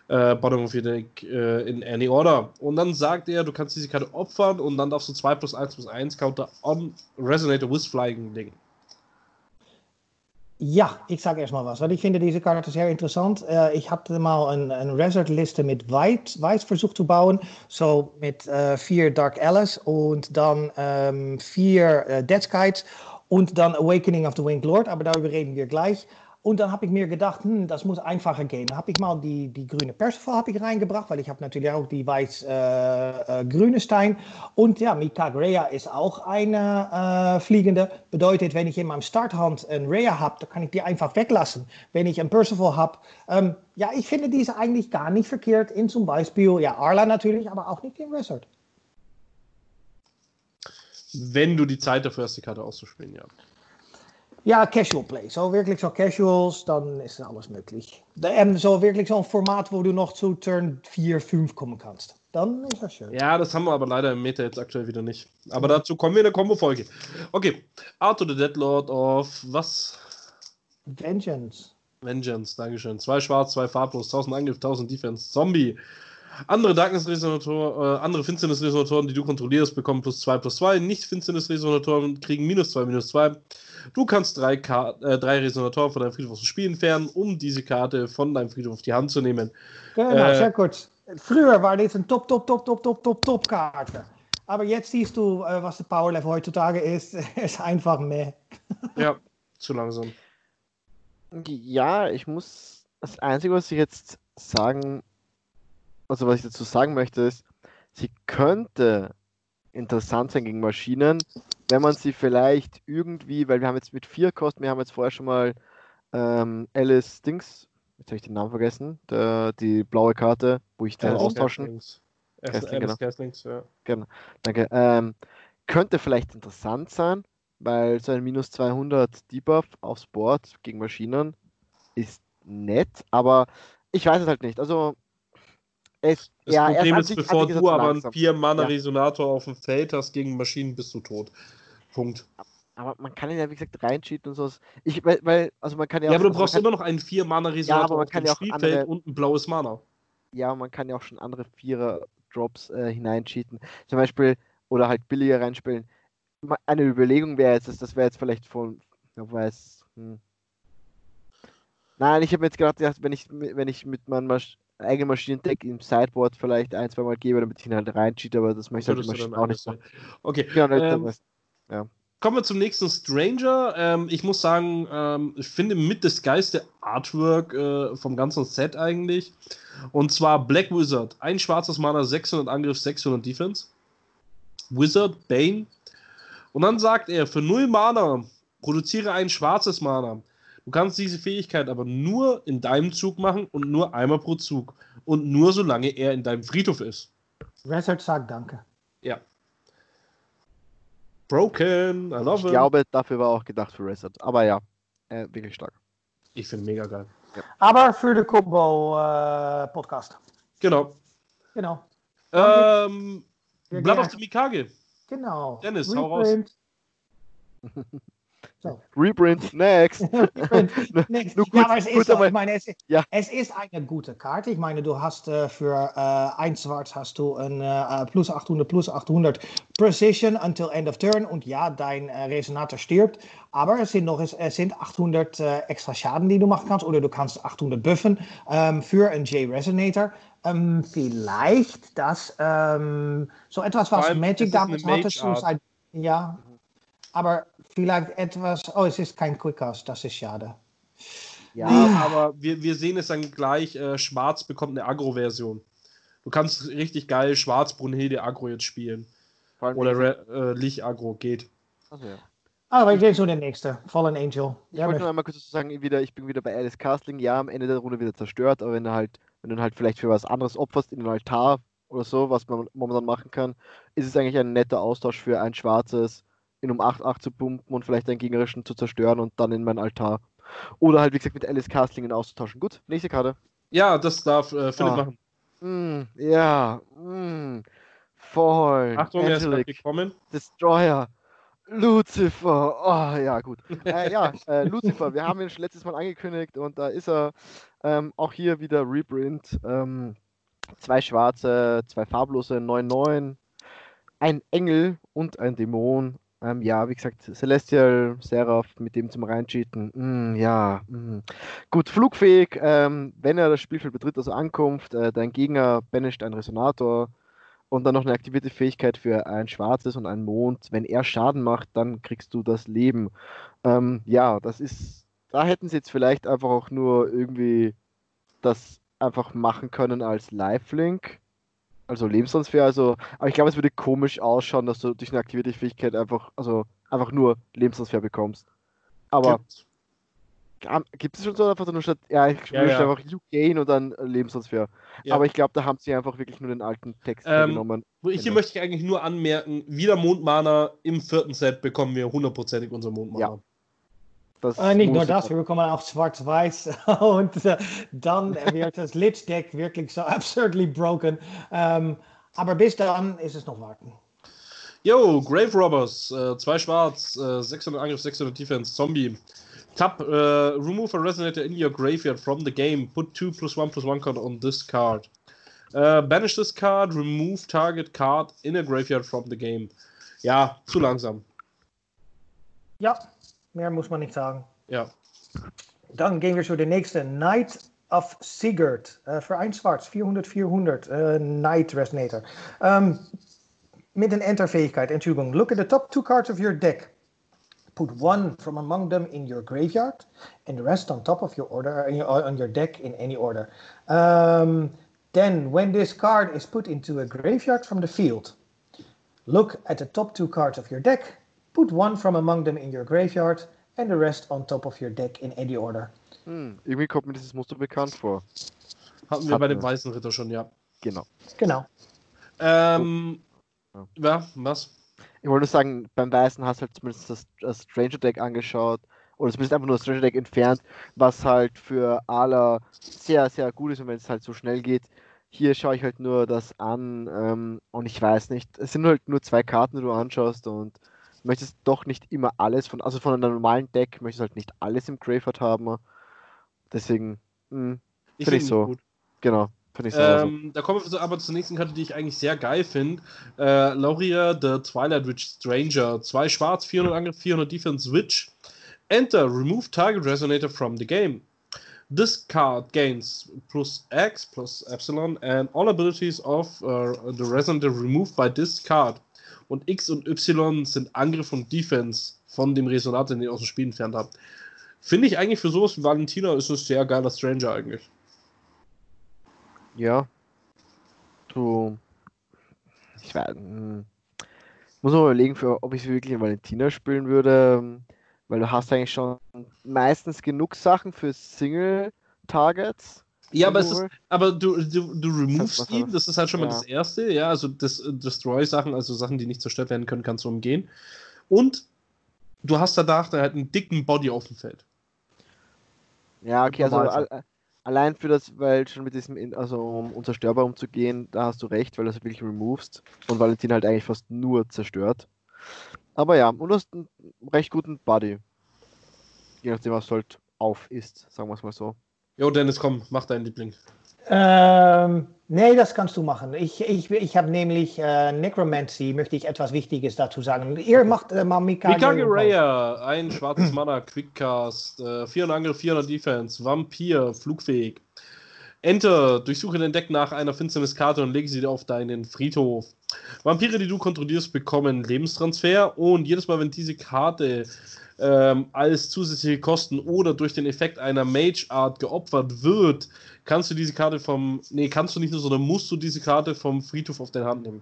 äh, Bottom of your Deck äh, in any order. Und dann sagt er, du kannst diese Karte opfern und dann darfst du 2 plus 1 plus 1 Counter on Resonator with Flying legen. Ja, ich sage erstmal was, weil ich finde diese Karte sehr interessant. Äh, ich hatte mal eine ein Resort-Liste mit White, White versucht zu bauen, so mit äh, vier Dark Alice und dann ähm, vier äh, Dead Skies und dann Awakening of the Winged Lord, aber darüber reden wir gleich. Und dann habe ich mir gedacht, hm, das muss einfacher gehen. Dann habe ich mal die, die grüne Percival ich reingebracht, weil ich habe natürlich auch die weiß-grüne äh, äh, Stein. Und ja, Mika Rhea ist auch eine äh, fliegende. Bedeutet, wenn ich in meinem Starthand ein Rhea habe, dann kann ich die einfach weglassen. Wenn ich ein Percival habe, ähm, ja, ich finde diese eigentlich gar nicht verkehrt in zum Beispiel, ja, Arla natürlich, aber auch nicht in Resort. Wenn du die Zeit dafür hast, die Karte auszuspielen, ja. Ja, casual play. Zo wirklich zo casuals, dann ist alles möglich. En so wirklich so ein Format, wo du noch zu Turn 4, 5 kommen kannst. Dann ist das schön. Ja, das haben wir aber leider im Meta jetzt aktuell wieder nicht. Aber ja. dazu kommen wir in der Combo-Folge. Okay, Arthur the Deadlord of was? Vengeance. Vengeance, Dankeschön. Zwei Schwarz, zwei Farblos, 1000 Angriff, 1000 Defense, Zombie. Andere Darkness-Resonatoren, äh, andere Finsternis-Resonatoren, die du kontrollierst, bekommen plus 2 plus 2. Nicht-Finsternis-Resonatoren kriegen minus 2 minus 2. Du kannst drei, äh, drei Resonatoren von deinem Friedhof aus dem Spiel entfernen, um diese Karte von deinem Friedhof auf die Hand zu nehmen. Genau, äh, sehr kurz. Früher war dit een top, top, top, top, top, top, top Karte. Aber jetzt siehst du, äh, was der Power Level heutzutage ist. (laughs) ist einfach mehr. ja, zu langsam. Ja, ich muss. Das Einzige, was ich jetzt sagen, also was ich dazu sagen möchte, ist, sie könnte interessant sein gegen Maschinen, wenn man sie vielleicht irgendwie, weil wir haben jetzt mit vier Kosten, wir haben jetzt vorher schon mal ähm, Alice Dings, jetzt habe ich den Namen vergessen, der, die blaue Karte, wo ich den austauschen. Castling, genau. Castlings, ja. Genau, danke. Ähm, könnte vielleicht interessant sein, weil so ein minus 200 Debuff aufs Board gegen Maschinen ist nett, aber ich weiß es halt nicht. Also es, das ja, Problem ist, bevor du aber einen 4-Mana-Resonator ja. auf dem Feld hast gegen Maschinen, bist du tot. Punkt. Aber man kann ihn ja, wie gesagt, reincheaten und so. Ich, weil, weil, also man kann ja, ja auch, aber du brauchst immer noch einen 4-Mana-Resonator ja, auf dem ja Spielfeld andere, und ein blaues Mana. Ja, man kann ja auch schon andere Vierer-Drops äh, hineincheaten. Zum Beispiel, oder halt billiger reinspielen. Eine Überlegung wäre jetzt, das wäre jetzt vielleicht von, ich weiß, hm. Nein, ich habe jetzt gedacht, wenn ich, wenn ich mit meinem eigene Maschinendeck im Sideboard vielleicht ein, zwei Mal gebe, damit ich ihn halt reincheat, aber das möchte ich halt auch nicht machen. Okay. Genau, ähm, ja. Kommen wir zum nächsten Stranger. Ähm, ich muss sagen, ähm, ich finde mit das geilste Artwork äh, vom ganzen Set eigentlich. Und zwar Black Wizard. Ein schwarzes Mana, 600 Angriff, 600 Defense. Wizard, Bane. Und dann sagt er, für 0 Mana produziere ein schwarzes Mana. Du kannst diese Fähigkeit aber nur in deinem Zug machen und nur einmal pro Zug. Und nur solange er in deinem Friedhof ist. Wizard sagt Danke. Ja. Broken, I love Ich it. glaube, dafür war auch gedacht für Reset. Aber ja, äh, wirklich stark. Ich finde mega geil. Ja. Aber für den Combo-Podcast. Äh, genau. Genau. Ähm, Blood of the Mikage. Genau. Dennis, Reprint. hau raus. (laughs) So. Reprint, next. (laughs) Reprint, (laughs) ja, aber es ist, so, ich meine, es, ja. es ist eine gute Karte. Ich meine, du hast äh, für äh, ein Schwarz hast du ein äh, plus 800, plus 800 Precision until end of turn. Und ja, dein äh, Resonator stirbt. Aber es sind noch es sind 800 äh, extra Schaden, die du machen kannst. Oder du kannst 800 buffen ähm, für ein J-Resonator. Ähm, vielleicht das ähm, so etwas, was Magic damals hatte. Ja, aber vielleicht etwas. Oh, es ist kein Quickcast, das ist schade. Ja, ah. aber wir, wir sehen es dann gleich. Äh, Schwarz bekommt eine Agro-Version. Du kannst richtig geil Schwarz Brunhilde Agro jetzt spielen. Oder äh, Lich Agro geht. Achso, ja. Aber ich gehe zu der nächste, Fallen Angel. Ich ja, wollte noch einmal kurz sagen, wieder, ich bin wieder bei Alice Castling. Ja, am Ende der Runde wieder zerstört, aber wenn du halt, wenn du halt vielleicht für was anderes opferst, in den Altar oder so, was man momentan machen kann, ist es eigentlich ein netter Austausch für ein schwarzes ihn um 8-8 zu pumpen und vielleicht einen gegnerischen zu zerstören und dann in meinen Altar. Oder halt, wie gesagt, mit Alice Castlingen auszutauschen. Gut, nächste Karte. Ja, das darf äh, Philipp Ah. machen. Mm, ja, mm, voll. Achtung, er ist Angelic, gekommen. Destroyer. Lucifer. Oh, ja, gut. äh, ja, äh, Lucifer, wir haben ihn schon letztes Mal angekündigt und da ist er ähm, auch hier wieder Reprint. Ähm, zwei schwarze, zwei farblose, 9-9, ein Engel und ein Dämon. Ähm, ja, wie gesagt, Celestial, Seraph mit dem zum Reincheaten. Mm, ja, mm. gut, flugfähig. Ähm, wenn er das Spielfeld betritt, also Ankunft, äh, dein Gegner banisht einen Resonator und dann noch eine aktivierte Fähigkeit für ein schwarzes und einen Mond. Wenn er Schaden macht, dann kriegst du das Leben. Ähm, ja, das ist. Da hätten sie jetzt vielleicht einfach auch nur irgendwie das einfach machen können als Lifelink. Also Lebenstransfer. Also, aber ich glaube, es würde komisch ausschauen, dass du durch eine aktivierte Fähigkeit einfach, also einfach nur Lebenstransfer bekommst. Aber gibt es schon so einfach nur statt, ja, ich Ja, wünsche ja. einfach You Gain und dann äh, Lebenstransfer. Ja. Aber ich glaube, da haben sie einfach wirklich nur den alten Text Ähm, genommen. Ich hier Genau. möchte ich eigentlich nur anmerken, wieder Mondmana im vierten Set bekommen wir hundertprozentig unser Mondmana. Äh, nicht nur das, wir bekommen auch schwarz-weiß (laughs) und äh, dann wird das Lich-Deck wirklich so absurdly broken. Ähm, aber bis dann ist es noch warten. Yo, Grave Robbers, äh, zwei Schwarz, äh, 600 Angriff, 600 Defense, Zombie. Tap, äh, remove a resonator in your graveyard from the game. Put 2 plus 1 plus 1 card on this card. Äh, banish this card, remove target card in a graveyard from the game. Ja, zu langsam. Ja, mehr muss man nicht sagen. Ja. Dann gehen wir zu der nächste. Eh, Knight of Sigurd. Eh, äh, für ein Schwarz, 400, 400. Äh, eh, Knight Resonator. Ähm, mit Enter-Fähigkeit, Entschuldigung. Look at the top two cards of your deck. Put one from among them in your graveyard and the rest on top of your order on your deck in any order. Um, then, when this card is put into a graveyard from the field, look at the top two cards of your deck. Put one from among them in your graveyard and the rest on top of your deck in any order. Hm, irgendwie kommt mir dieses Muster bekannt vor. Hatten wir Hatten bei dem. Weißen Ritter schon, ja. Genau. Genau. Ähm, Ja. ja, was? Ich wollte nur sagen, beim Weißen hast du halt zumindest das, das Stranger Deck angeschaut. Oder zumindest einfach nur das Stranger Deck entfernt, was halt für Ala sehr, sehr gut ist und wenn es halt so schnell geht. Hier schaue ich halt nur das an ähm, und ich weiß nicht, es sind halt nur zwei Karten, die du anschaust und möchtest doch nicht immer alles von, also von einem normalen Deck möchtest du halt nicht alles im Graveyard haben. Deswegen, mh, Ich Find ich so. gut. genau, finde ich so. Ähm, da kommen wir aber zur nächsten Karte, die ich eigentlich sehr geil finde. Äh, Lauria, the Twilight Witch Stranger. Zwei Schwarz, 400 Angriff, 400 Defense Witch. Enter, remove target resonator from the game. This card gains plus X plus Epsilon and all abilities of uh, the resonator removed by this card. Und X und Y sind Angriff und Defense von dem Resonator, den ihr aus dem Spiel entfernt habt. Finde ich eigentlich für sowas wie Valentina ist es sehr geiler Stranger eigentlich. Ja. Du. Ich weiß. hm. Muss man mal überlegen, für, ob ich wirklich in Valentina spielen würde. ähm, Weil du hast eigentlich schon meistens genug Sachen für Single-Targets. Ja, aber, es ist, aber du, du, du removest was ihn, das ist halt schon mal Ja. das Erste, ja, also das äh, Destroy-Sachen, also Sachen, die nicht zerstört werden können, kannst du umgehen. Und du hast danach halt einen dicken Body auf dem Feld. Ja, okay, also al- allein für das, weil schon mit diesem, also um unzerstörbar umzugehen, da hast du recht, weil du das wirklich removest und Valentin halt eigentlich fast nur zerstört. Aber ja, und du hast einen recht guten Body. Je nachdem, was halt auf ist, sagen wir es mal so. Jo, Dennis, komm, mach deinen Liebling. Ähm, nee, das kannst du machen. Ich, ich, ich habe nämlich äh, Necromancy, möchte ich etwas Wichtiges dazu sagen. Ihr macht äh, mal Mikage. Mikage Raya, ein schwarzes (clears throat) Mana, Quickcast, äh, 400 Angriff, 400 Defense, Vampir, flugfähig. Enter, durchsuche dein Deck nach einer Finsterniskarte und lege sie auf deinen Friedhof. Vampire, die du kontrollierst, bekommen Lebenstransfer und jedes Mal, wenn diese Karte ähm, als zusätzliche Kosten oder durch den Effekt einer Mage Art geopfert wird, kannst du diese Karte vom. Nee, kannst du nicht nur, sondern musst du diese Karte vom Friedhof auf deine Hand nehmen.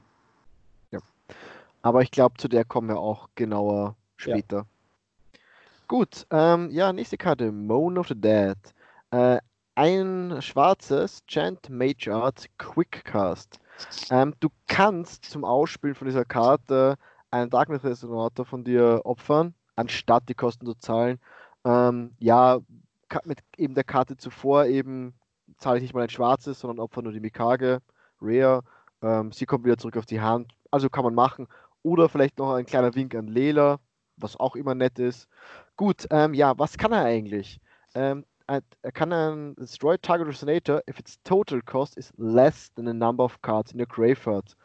Aber ich glaube, zu der kommen wir auch genauer Ja. später. Gut, ähm, ja, nächste Karte, Moan of the Dead. Äh, ein schwarzes Chant Mage Art Quickcast. Ähm, du kannst zum Ausspielen von dieser Karte einen Darkness Resonator von dir opfern, anstatt die Kosten zu zahlen. Ähm, ja, mit eben der Karte zuvor eben zahle ich nicht mal ein schwarzes, sondern opfer nur die Mikage, Rare. Ähm, sie kommt wieder zurück auf die Hand. Also kann man machen. Oder vielleicht noch ein kleiner Wink an Lela, was auch immer nett ist. Gut, ähm, ja, was kann er eigentlich? Ähm, er kann ein Destroy Target Resonator if its total cost is less than the number of cards in your graveyard.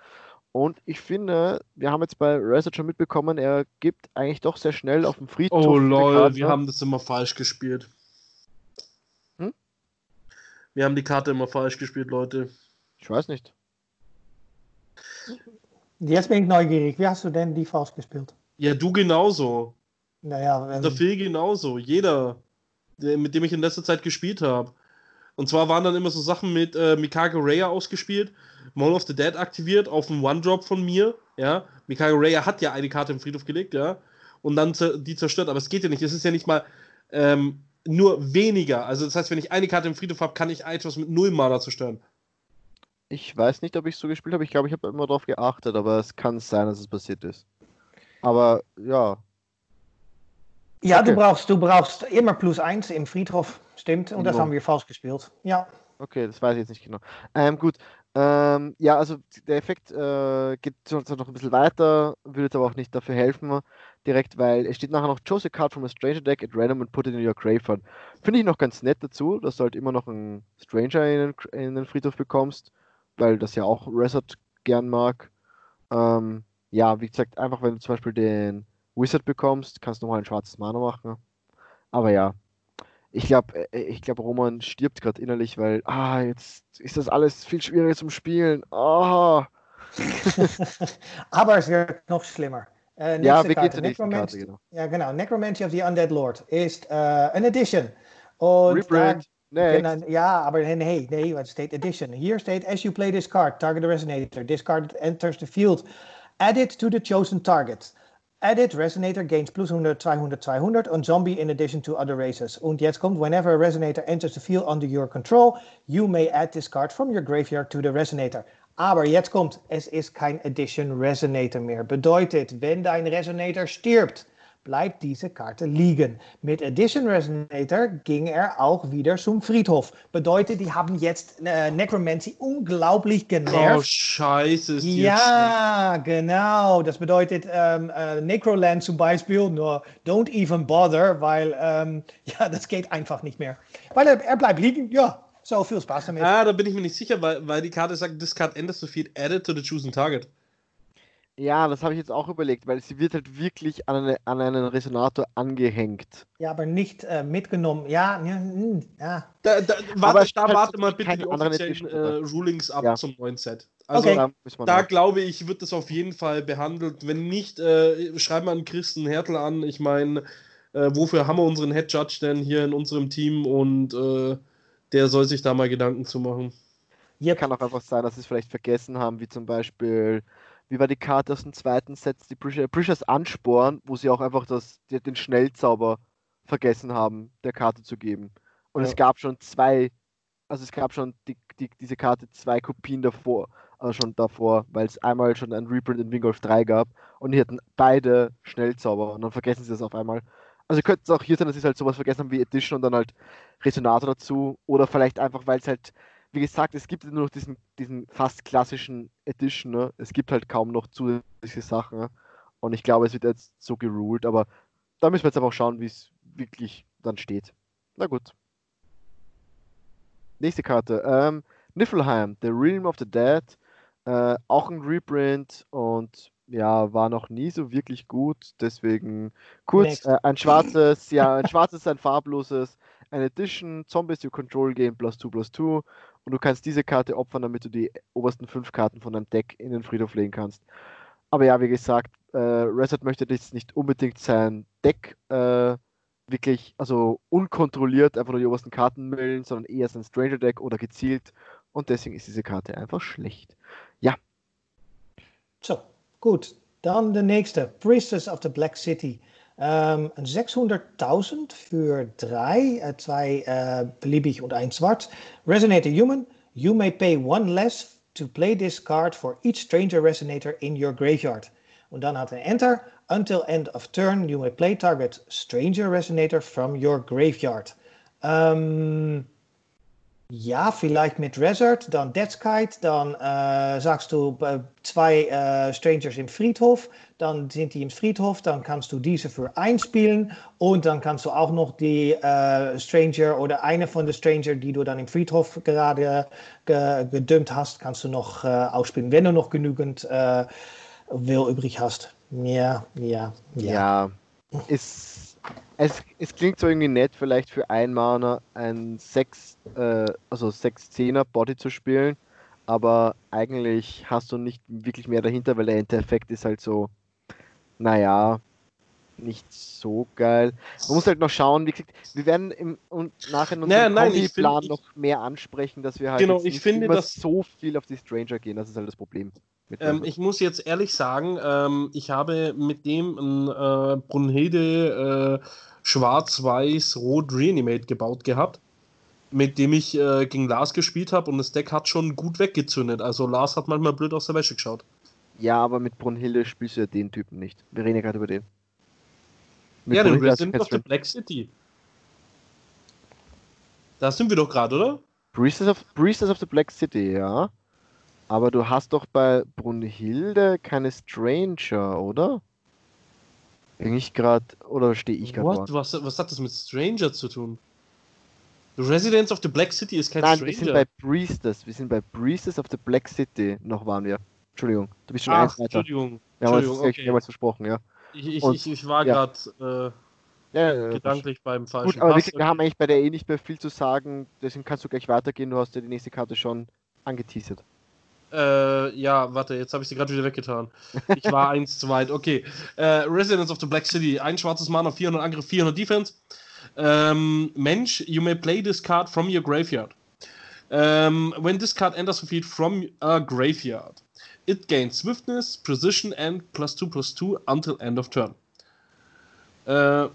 Und ich finde, wir haben jetzt bei Reset schon mitbekommen, er gibt eigentlich doch sehr schnell auf dem Friedhof. Oh lol, wir haben das immer falsch gespielt. Hm? Wir haben die Karte immer falsch gespielt, Leute. Ich weiß nicht. Jetzt bin ich neugierig. Wie hast du denn die falsch gespielt? Ja, du genauso. Naja, Der Phil genauso. Jeder, der, mit dem ich in letzter Zeit gespielt habe. Und zwar waren dann immer so Sachen mit äh, Mikage Raya ausgespielt, Mall of the Dead aktiviert auf einen One-Drop von mir. Ja, Mikage Raya hat ja eine Karte im Friedhof gelegt, ja, und dann die zerstört. Aber es geht ja nicht. Es ist ja nicht mal ähm, nur weniger. Also das heißt, wenn ich eine Karte im Friedhof habe, kann ich etwas mit null Mana zerstören. Ich weiß nicht, ob ich so gespielt habe. Ich glaube, ich habe immer darauf geachtet, aber es kann sein, dass es passiert ist. Aber ja. Ja, okay. du, brauchst, du brauchst immer plus 1 im Friedhof, stimmt. Und das haben wir falsch gespielt. Ja. Okay, das weiß ich jetzt nicht genau. Ähm, gut. Ähm, ja, also der Effekt äh, geht sonst noch ein bisschen weiter, würde jetzt aber auch nicht dafür helfen, direkt, weil es steht nachher noch Choose a card from a stranger deck at random and put it in your graveyard. Finde ich noch ganz nett dazu, dass du halt immer noch einen Stranger in den, in den Friedhof bekommst, weil das ja auch Resort gern mag. Ähm, ja, wie gesagt, einfach wenn du zum Beispiel den Wizard bekommst, kannst du nochmal ein schwarzes Mana machen. Aber ja, ich glaube, ich glaube, Roman stirbt gerade innerlich, weil, ah, jetzt ist das alles viel schwieriger zum Spielen. Ah. (laughs) Aber es wird noch schlimmer. Äh, Ja, nächste wie Karte, geht die nächste Necromancy- Karte, genau. Ja, genau. Necromancy of the Undead Lord ist äh, ein Edition. Und Reprint. Genau, ja, aber nee, nee, het staat edition. Here staat, as you play this card, target the resonator. This card enters the field. Add it to the chosen target. Added resonator gains plus 100, 200, 200 on zombie in addition to other races. Und jetzt kommt, whenever a resonator enters the field under your control, you may add this card from your graveyard to the resonator. Aber jetzt kommt, es ist kein Edition Resonator mehr. Bedeutet, wenn dein Resonator stirbt, bleibt diese Karte liegen. Mit Edition Resonator ging er auch wieder zum Friedhof. Bedeutet, die haben jetzt äh, Necromancy unglaublich Oh, genervt. scheiße. Ist Ja, genau. Das bedeutet ähm, äh, Necroland zum Beispiel, nur don't even bother, weil ähm, (laughs) ja, das geht einfach nicht mehr. Weil er, er bleibt liegen, ja, so viel Spaß damit. Ah, da bin ich mir nicht sicher, weil, weil die Karte sagt, this card enters the field added to the chosen target. Ja, das habe ich jetzt auch überlegt, weil sie wird halt wirklich an, eine, an einen Resonator angehängt. Ja, aber nicht äh, mitgenommen. Ja, ja, hm, ja. Da, da, Aber warte, da warte mal bitte die offiziellen äh, Rulings ab Ja. zum neuen Set. Also Okay. Da da glaube ich, wird das auf jeden Fall behandelt. Wenn nicht, äh, schreib mal einen Christen Hertel an. Ich meine, äh, wofür haben wir unseren Head Judge denn hier in unserem Team und äh, der soll sich da mal Gedanken zu machen. Yep. Kann auch einfach sein, dass sie es vielleicht vergessen haben, wie zum Beispiel, wie war die Karte aus dem zweiten Set, die Prisha- Prishas Ansporn, wo sie auch einfach das, die, den Schnellzauber vergessen haben, der Karte zu geben. Und Ja. es gab schon zwei, also es gab schon die, die, diese Karte zwei Kopien davor, also schon davor, weil es einmal schon ein Reprint in Wingolf 3 gab und die hatten beide Schnellzauber und dann vergessen sie das auf einmal. Also könnte es auch hier sein, dass sie halt sowas vergessen haben wie Edition und dann halt Resonator dazu oder vielleicht einfach, weil es halt wie gesagt, es gibt nur noch diesen, diesen fast klassischen Edition, ne? Es gibt halt kaum noch zusätzliche Sachen. Ne? Und ich glaube, es wird jetzt so geruled, aber da müssen wir jetzt einfach schauen, wie es wirklich dann steht. Na gut. Nächste Karte. Ähm, Niflheim, The Realm of the Dead. Äh, auch ein Reprint und ja, war noch nie so wirklich gut. Deswegen kurz, äh, ein schwarzes, ja, ein schwarzes, ein farbloses, ein Edition, Zombies you control gain plus 2 plus 2 und du kannst diese Karte opfern, damit du die obersten fünf Karten von deinem Deck in den Friedhof legen kannst. Aber ja, wie gesagt, äh, Reset möchte jetzt nicht unbedingt sein Deck äh, wirklich, also unkontrolliert einfach nur die obersten Karten millen, sondern eher sein Stranger Deck oder gezielt und deswegen ist diese Karte einfach schlecht. Zo, goed. Dan de nächste. Priestess of the Black City. Ähm, een 600.000 für drei, zwei äh, beliebig und ein schwarz. Resonator Human. You may pay one less to play this card for each stranger resonator in your graveyard. Und dann hat er Enter. Until end of turn, you may play target stranger resonator from your graveyard. Ähm, ja, vielleicht mit Resort, dann Deadskite, dann äh, sagst du äh, zwei äh, Strangers im Friedhof, dann sind die im Friedhof, dann kannst du diese für einspielen und dann kannst du auch noch die äh, Stranger oder eine von den Stranger, die du dann im Friedhof gerade ge gedumpt hast, kannst du noch äh, ausspielen, wenn du noch genügend äh, Will übrig hast. Ja, ja, ja. Ja, ist es, es klingt so irgendwie nett, vielleicht für ein Mana ein 6, äh, also 6-10er Body zu spielen, aber eigentlich hast du nicht wirklich mehr dahinter, weil der Endeffekt ist halt so, naja, nicht so geil. Man muss halt noch schauen, wie gesagt, wir werden im und nachher in unserem naja, Plan noch mehr ansprechen, dass wir halt genau, ich finde, immer so viel auf die Stranger gehen, das ist halt das Problem. Ähm, ich muss jetzt ehrlich sagen, ähm, ich habe mit dem ein äh, Brunhilde äh, Schwarz-Weiß-Rot Reanimate gebaut gehabt, mit dem ich äh, gegen Lars gespielt habe und das Deck hat schon gut weggezündet. Also Lars hat manchmal blöd aus der Wäsche geschaut. Ja, aber mit Brunhilde spielst du ja den Typen nicht. Wir reden ja gerade über den. Mit ja, den Resident of the Black City. Da sind wir doch gerade, oder? Priestess of, Priestess of the Black City, ja. Aber du hast doch bei Brunhilde keine Stranger, oder? Bin ich gerade, oder stehe ich gerade was, was hat das mit Stranger zu tun? The Residence of the Black City ist kein Nein, Stranger. wir sind bei Priestess. Wir sind bei Priestess of the Black City. Noch waren wir. Entschuldigung, du bist schon Ach, eins weiter. Entschuldigung. Wir haben uns okay. mehrmals versprochen, ja. Ich, ich, Und, ich, ich war ja. gerade äh, ja, ja, gedanklich beim falschen Gut, aber Pass. wir haben eigentlich bei der eh nicht mehr viel zu sagen. Deswegen kannst du gleich weitergehen. Du hast ja die nächste Karte schon angeteasert. Äh, ja, warte, jetzt habe ich sie gerade wieder weggetan. Ich war (laughs) eins zu weit. Okay. Äh, Residence of the Black City. Ein schwarzes Mana, 400 Angriff, 400 Defense. Ähm, Mensch, you may play this card from your graveyard. Um, when this card enters the field from a graveyard, it gains swiftness, precision, and plus 2 plus 2 until end of turn. Uh,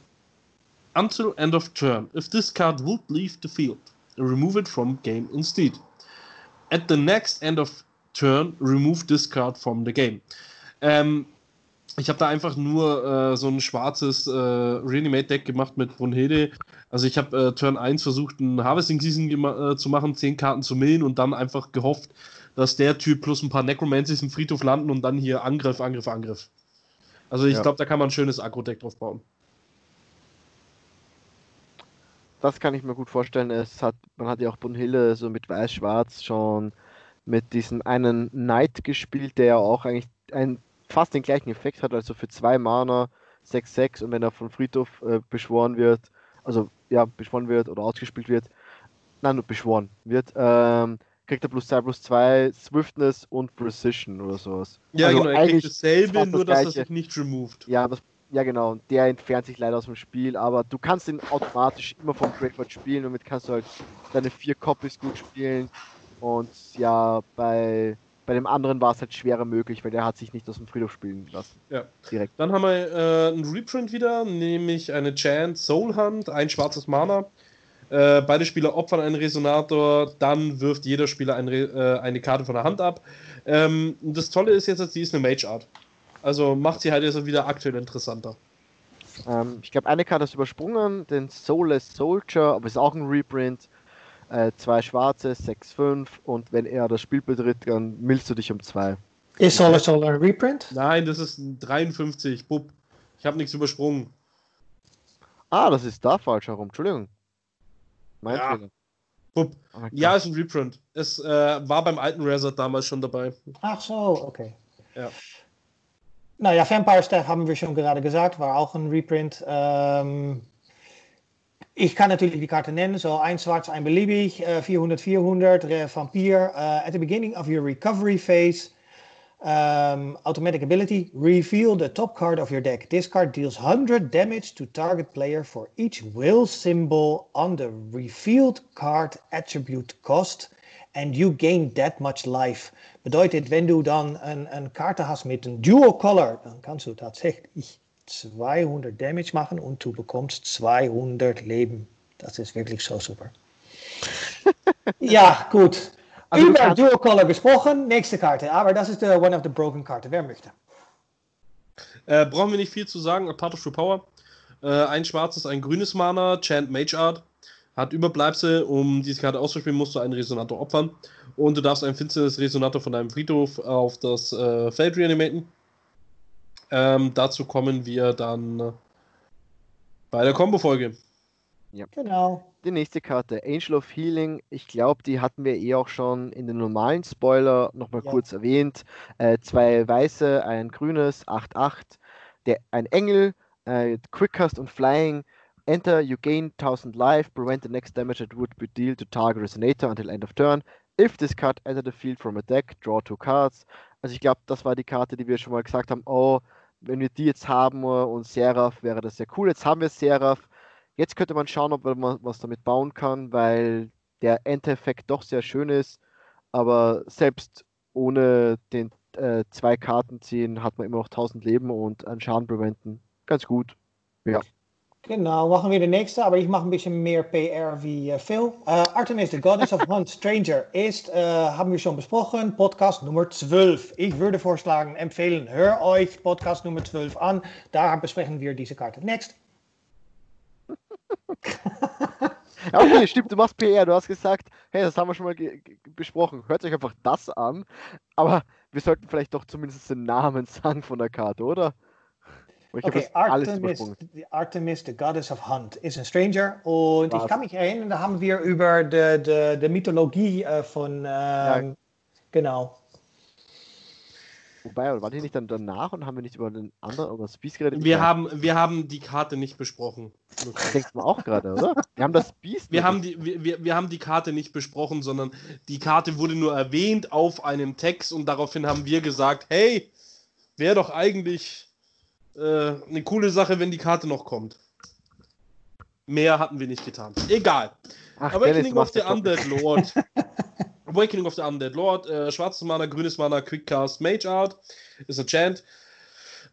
until end of turn. If this card would leave the field, remove it from game instead. At the next end of turn, remove this card from the game. Ähm, ich habe da einfach nur äh, so ein schwarzes äh, Reanimate-Deck gemacht mit Brunhilde. Also ich habe äh, Turn 1 versucht, ein Harvesting Season äh, zu machen, 10 Karten zu millen und dann einfach gehofft, dass der Typ plus ein paar Necromancies im Friedhof landen und dann hier Angriff, Angriff, Angriff. Also ich ja. glaube, da kann man ein schönes Agro-Deck drauf bauen. Das kann ich mir gut vorstellen. Es hat, man hat ja auch Brunhilde so mit Weiß-Schwarz schon mit diesem einen Knight gespielt, der ja auch eigentlich ein, fast den gleichen Effekt hat, also für zwei Mana 6-6 und wenn er von Friedhof äh, beschworen wird, also ja, beschworen wird oder ausgespielt wird, nein, nur beschworen wird, ähm, kriegt er plus 2 plus 2 Swiftness und Precision oder sowas. Ja, also genau, er kriegt dasselbe, nur das dass er sich nicht removed. Ja, das, ja genau, und der entfernt sich leider aus dem Spiel, aber du kannst ihn automatisch immer vom Graveyard spielen, damit kannst du halt deine vier Copies gut spielen und ja, bei, bei dem anderen war es halt schwerer möglich, weil der hat sich nicht aus dem Friedhof spielen lassen. Ja. Direkt. Dann haben wir äh, einen Reprint wieder, nämlich eine Chant Soul Hunt, ein schwarzes Mana. Äh, beide Spieler opfern einen Resonator, dann wirft jeder Spieler ein äh, eine Karte von der Hand ab. Ähm, das Tolle ist jetzt, sie ist eine Mage Art. Also macht sie halt jetzt wieder aktuell interessanter. Ähm, ich glaube, eine Karte ist übersprungen, den Soulless Soldier, aber ist auch ein Reprint äh, zwei schwarze, 6-5 und wenn er das Spiel betritt, dann millst du dich um zwei. Ist das ein Reprint? Nein, das ist ein 53, Bub. Ich habe nichts übersprungen. Ah, das ist da falsch herum, Entschuldigung. Mein ja. Fehler. Bub. Oh ja, ist ein Reprint. Es äh, war beim alten Resort damals schon dabei. Ach so, okay. Ja. Naja, Vampire Staff haben wir schon gerade gesagt, war auch ein Reprint. Ähm, ich kann natürlich die Karte nennen, so ein schwarz, ein beliebig, uh, 400, 400, uh, Vampir. Uh, at the beginning of your recovery phase, um, automatic ability, reveal the top card of your deck. This card deals 100 damage to target player for each will symbol on the revealed card attribute cost. And you gain that much life. Bedeutet, wenn du dann een, een Karte hast mit einem Dual Color, dann kannst du tatsächlich 200 Damage machen und du bekommst 200 Leben. Das ist wirklich so super. (laughs) ja, gut. Also Über Dual Color gesprochen, nächste Karte. Aber das ist der One of the Broken Karte. Wer möchte? Äh, brauchen wir nicht viel zu sagen. A Part of True Power. Äh, ein schwarzes, ein grünes Mana. Chant Mage Art. hat Überbleibsel. Um diese Karte auszuspielen, musst du einen Resonator opfern. Und du darfst ein finsteres Resonator von deinem Friedhof auf das äh, Feld reanimaten. Ähm, dazu kommen wir dann bei der Combo-Folge. Ja. Genau. Die nächste Karte, Angel of Healing. Ich glaube, die hatten wir eh auch schon in den normalen Spoiler nochmal ja. kurz erwähnt. Äh, zwei weiße, ein grünes, 8-8. ein Engel, äh, Quickcast und Flying. Enter, you gain 1000 life, prevent the next damage that would be dealt to target Resonator until end of turn. If this card enter the field from a deck, draw two cards. Also ich glaube, das war die Karte, die wir schon mal gesagt haben, oh, wenn wir die jetzt haben und Seraph, wäre das sehr cool. Jetzt haben wir Seraph. Jetzt könnte man schauen, ob man was damit bauen kann, weil der Endeffekt doch sehr schön ist. Aber selbst ohne den äh, zwei Karten ziehen hat man immer noch 1000 Leben und einen Schaden preventen. Ganz gut. Ja. Genau, machen wir de nächste, aber ich mache ein bisschen mehr PR wie uh, Phil. Uh, Artemis, the Goddess of (laughs) Hunt Stranger, ist, uh, haben wir schon besprochen, Podcast Nummer 12. Ich würde vorschlagen, empfehlen, hör euch Podcast Nummer 12 an. Da besprechen wir diese Karte. Next. Okay, stimmt, du machst PR. Du hast gesagt, hey, das haben wir schon mal besprochen. Hört euch einfach das an. Aber wir sollten vielleicht doch zumindest den Namen sagen von der Karte, oder? okay, Artemis, Artemis, the Goddess of Hunt, ist ein Stranger. Und Was? ich kann mich erinnern, da haben wir über die, die, die Mythologie äh, von, ähm, ja. genau. Wobei, war die nicht dann danach und haben wir nicht über den anderen, über das Beast geredet? Wir haben, wir haben die Karte nicht besprochen. Das denkst du auch gerade, oder? Wir haben das Beast. Wir haben, die, wir, wir haben die Karte nicht besprochen, sondern die Karte wurde nur erwähnt auf einem Text und daraufhin haben wir gesagt, hey, wäre doch eigentlich äh, eine coole Sache, wenn die Karte noch kommt. Mehr hatten wir nicht getan. Egal. Ach, Awakening of the Undead Lord. (laughs) Awakening of the Undead Lord. Äh, schwarzes Mana, grünes Mana, Quickcast, Mage Art. Ist a Chant.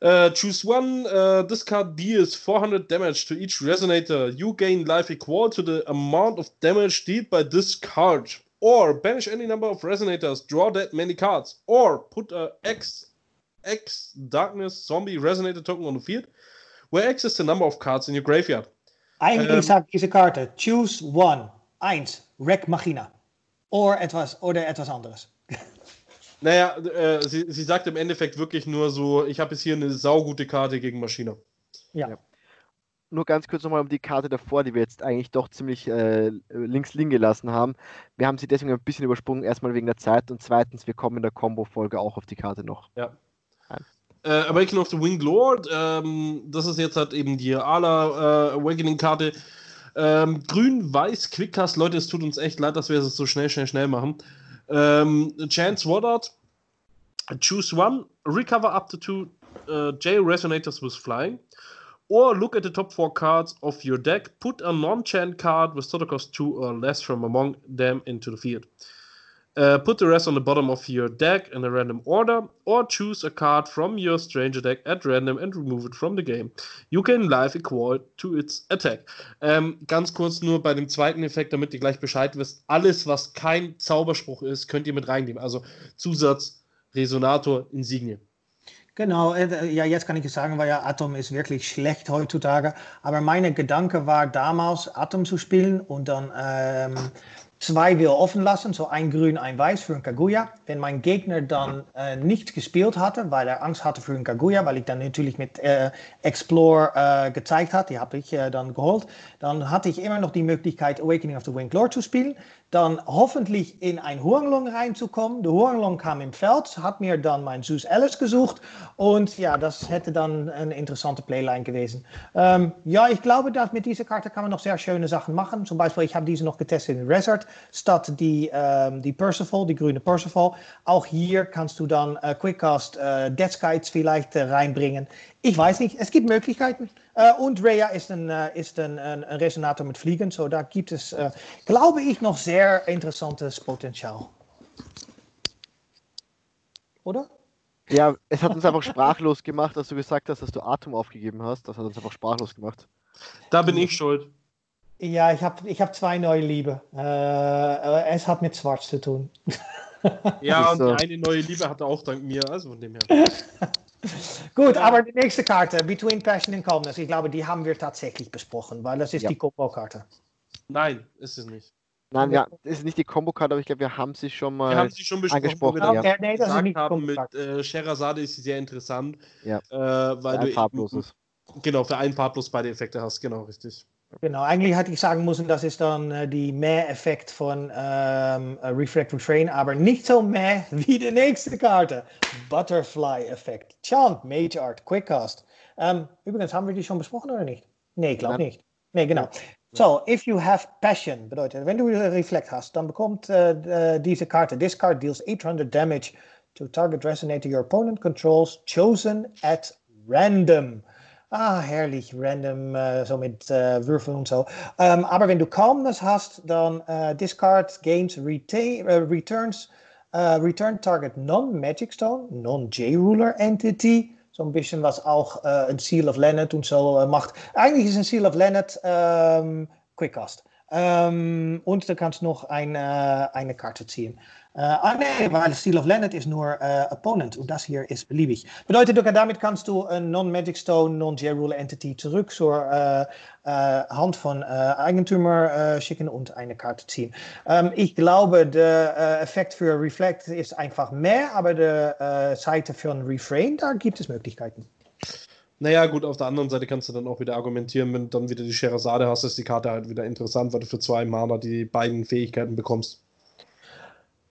Uh, choose one. Uh, this card deals 400 damage to each resonator. You gain life equal to the amount of damage dealt by this card. Or banish any number of resonators. Draw that many cards. Or put a X X Darkness Zombie Resonator Token on the field, where X is the number of cards in your graveyard. Sagt diese Karte, choose one, eins, Wreck Machina. Or etwas, oder etwas anderes. Naja, äh, sie, sie sagt im Endeffekt wirklich nur so, ich habe jetzt hier eine saugute Karte gegen Maschine. Ja. ja. Nur ganz kurz nochmal um die Karte davor, die wir jetzt eigentlich doch ziemlich äh, links liegen gelassen haben. Wir haben sie deswegen ein bisschen übersprungen, erstmal wegen der Zeit und zweitens, wir kommen in der Combo-Folge auch auf die Karte noch. Ja. Äh, Awakening of the Winged Lord, ähm, das ist jetzt halt eben die Ala äh, Awakening-Karte. Ähm, Grün, Weiß, Quickcast, Leute, es tut uns echt leid, dass wir es so schnell, schnell, schnell machen. Ähm, Chance Woodard, choose one, recover up to two uh, J resonators with flying, or look at the top four cards of your deck, put a non-chant card with total cost two or less from among them into the field. Uh, put the rest on the bottom of your deck in a random order, or choose a card from your stranger deck at random and remove it from the game. You can live equal to its attack. Ähm, ganz kurz nur bei dem zweiten Effekt, damit ihr gleich Bescheid wisst. Alles, was kein Zauberspruch ist, könnt ihr mit reinnehmen. Also Zusatz, Resonator, Insigne. Genau, äh, ja, jetzt kann ich sagen, weil ja Atom ist wirklich schlecht heutzutage. Aber meine Gedanke war damals, Atom zu spielen und dann ähm, zwei will offen lassen, so ein Grün, ein Weiß für ein Kaguya. Wenn mein Gegner dann äh, nicht gespielt hatte, weil er Angst hatte für ein Kaguya, weil ich dann natürlich mit äh, Explore äh, gezeigt hat, die habe ich äh, dann geholt, dann hatte ich immer noch die Möglichkeit, Awakening of the Winged Lord zu spielen dann hoffentlich in ein Huanglong reinzukommen. Der Huanglong kam im Feld, hat mir dann mein Zeus Alice gesucht und ja, das hätte dann eine interessante Playline gewesen. Ähm, ja, ich glaube, dass mit dieser Karte kann man noch sehr schöne Sachen machen. Zum Beispiel, ich habe diese noch getestet in Resort, statt die, ähm, die Percival, die grüne Percival. Auch hier kannst du dann äh, Quickcast äh, Dead Skies vielleicht äh, reinbringen. Ich weiß nicht, es gibt Möglichkeiten. Äh, und Rhea ist, ein, äh, ist ein, ein, Resonator mit Fliegen. So, da gibt es, äh, glaube ich, noch sehr interessantes Potenzial. Oder? Ja, es hat uns einfach sprachlos gemacht, dass du gesagt hast, dass du Atem aufgegeben hast. Das hat uns einfach sprachlos gemacht. Da bin ich schuld. Ja, ich habe ich hab zwei neue Liebe. Äh, es hat mit Schwarz zu tun. Ja, und eine neue Liebe hatte auch dank mir, also von dem her. (laughs) Gut, aber die nächste Karte, Between Passion and Calmness, ich glaube, die haben wir tatsächlich besprochen, weil das ist ja. die Combo-Karte. Nein, ist es nicht. Nein, ja, ist nicht die Combo-Card, aber ich glaube, wir haben sie schon mal. Wir haben sie schon besprochen, angesprochen, wir ja. Okay, nee, das ist gesagt nicht haben, mit äh, Sherazade ist sie sehr interessant. Ja. Äh, weil ein du farbloses. Eben, genau, für einen Farblos beide Effekte hast, genau, richtig. Genau, eigentlich hätte ich sagen müssen, das ist dann äh, die Mehr-Effekt von ähm, äh, Reflect Refrain, aber nicht so mehr (laughs) wie die nächste Karte. Butterfly-Effekt. Chant, Mage Art, Quickcast. Ähm, übrigens, haben wir die schon besprochen oder nicht? Nee, ich glaube nicht. Nee, genau. So, if you have passion, bedeutet, wenn du Reflect hast, dann bekommt äh, äh, diese Karte, this card deals 800 damage to target resonator your opponent controls, chosen at random. Ah, herrlich, random, äh, so mit äh, Würfeln und so. Ähm, aber wenn du Calmness hast, dann äh, discard gains retain, returns, äh, return target non-Magic Stone, non-J-Ruler Entity. Ein bisschen was auch ein Seal of Leonard und so macht. Eigentlich ist ein Seal of Leonard ähm, Quickcast. Ähm, und du kannst noch eine Karte ziehen. Äh, ah nee, weil Seal of Leonard ist nur äh, Opponent und das hier ist beliebig. Bedeutet, du, damit kannst du een Non-Magic Stone, Non-J-Ruler Entity zurück zur äh, Hand von Eigentümer schicken und eine Karte ziehen. Ähm, ich glaube, der Effekt für Reflect ist einfach mehr, aber der Seite ein Refrain, da gibt es Möglichkeiten. Naja, gut, auf der anderen Seite kannst du dann auch wieder argumentieren, wenn du dann wieder die Sherazade hast, ist die Karte halt wieder interessant, weil du für zwei Mana die beiden Fähigkeiten bekommst.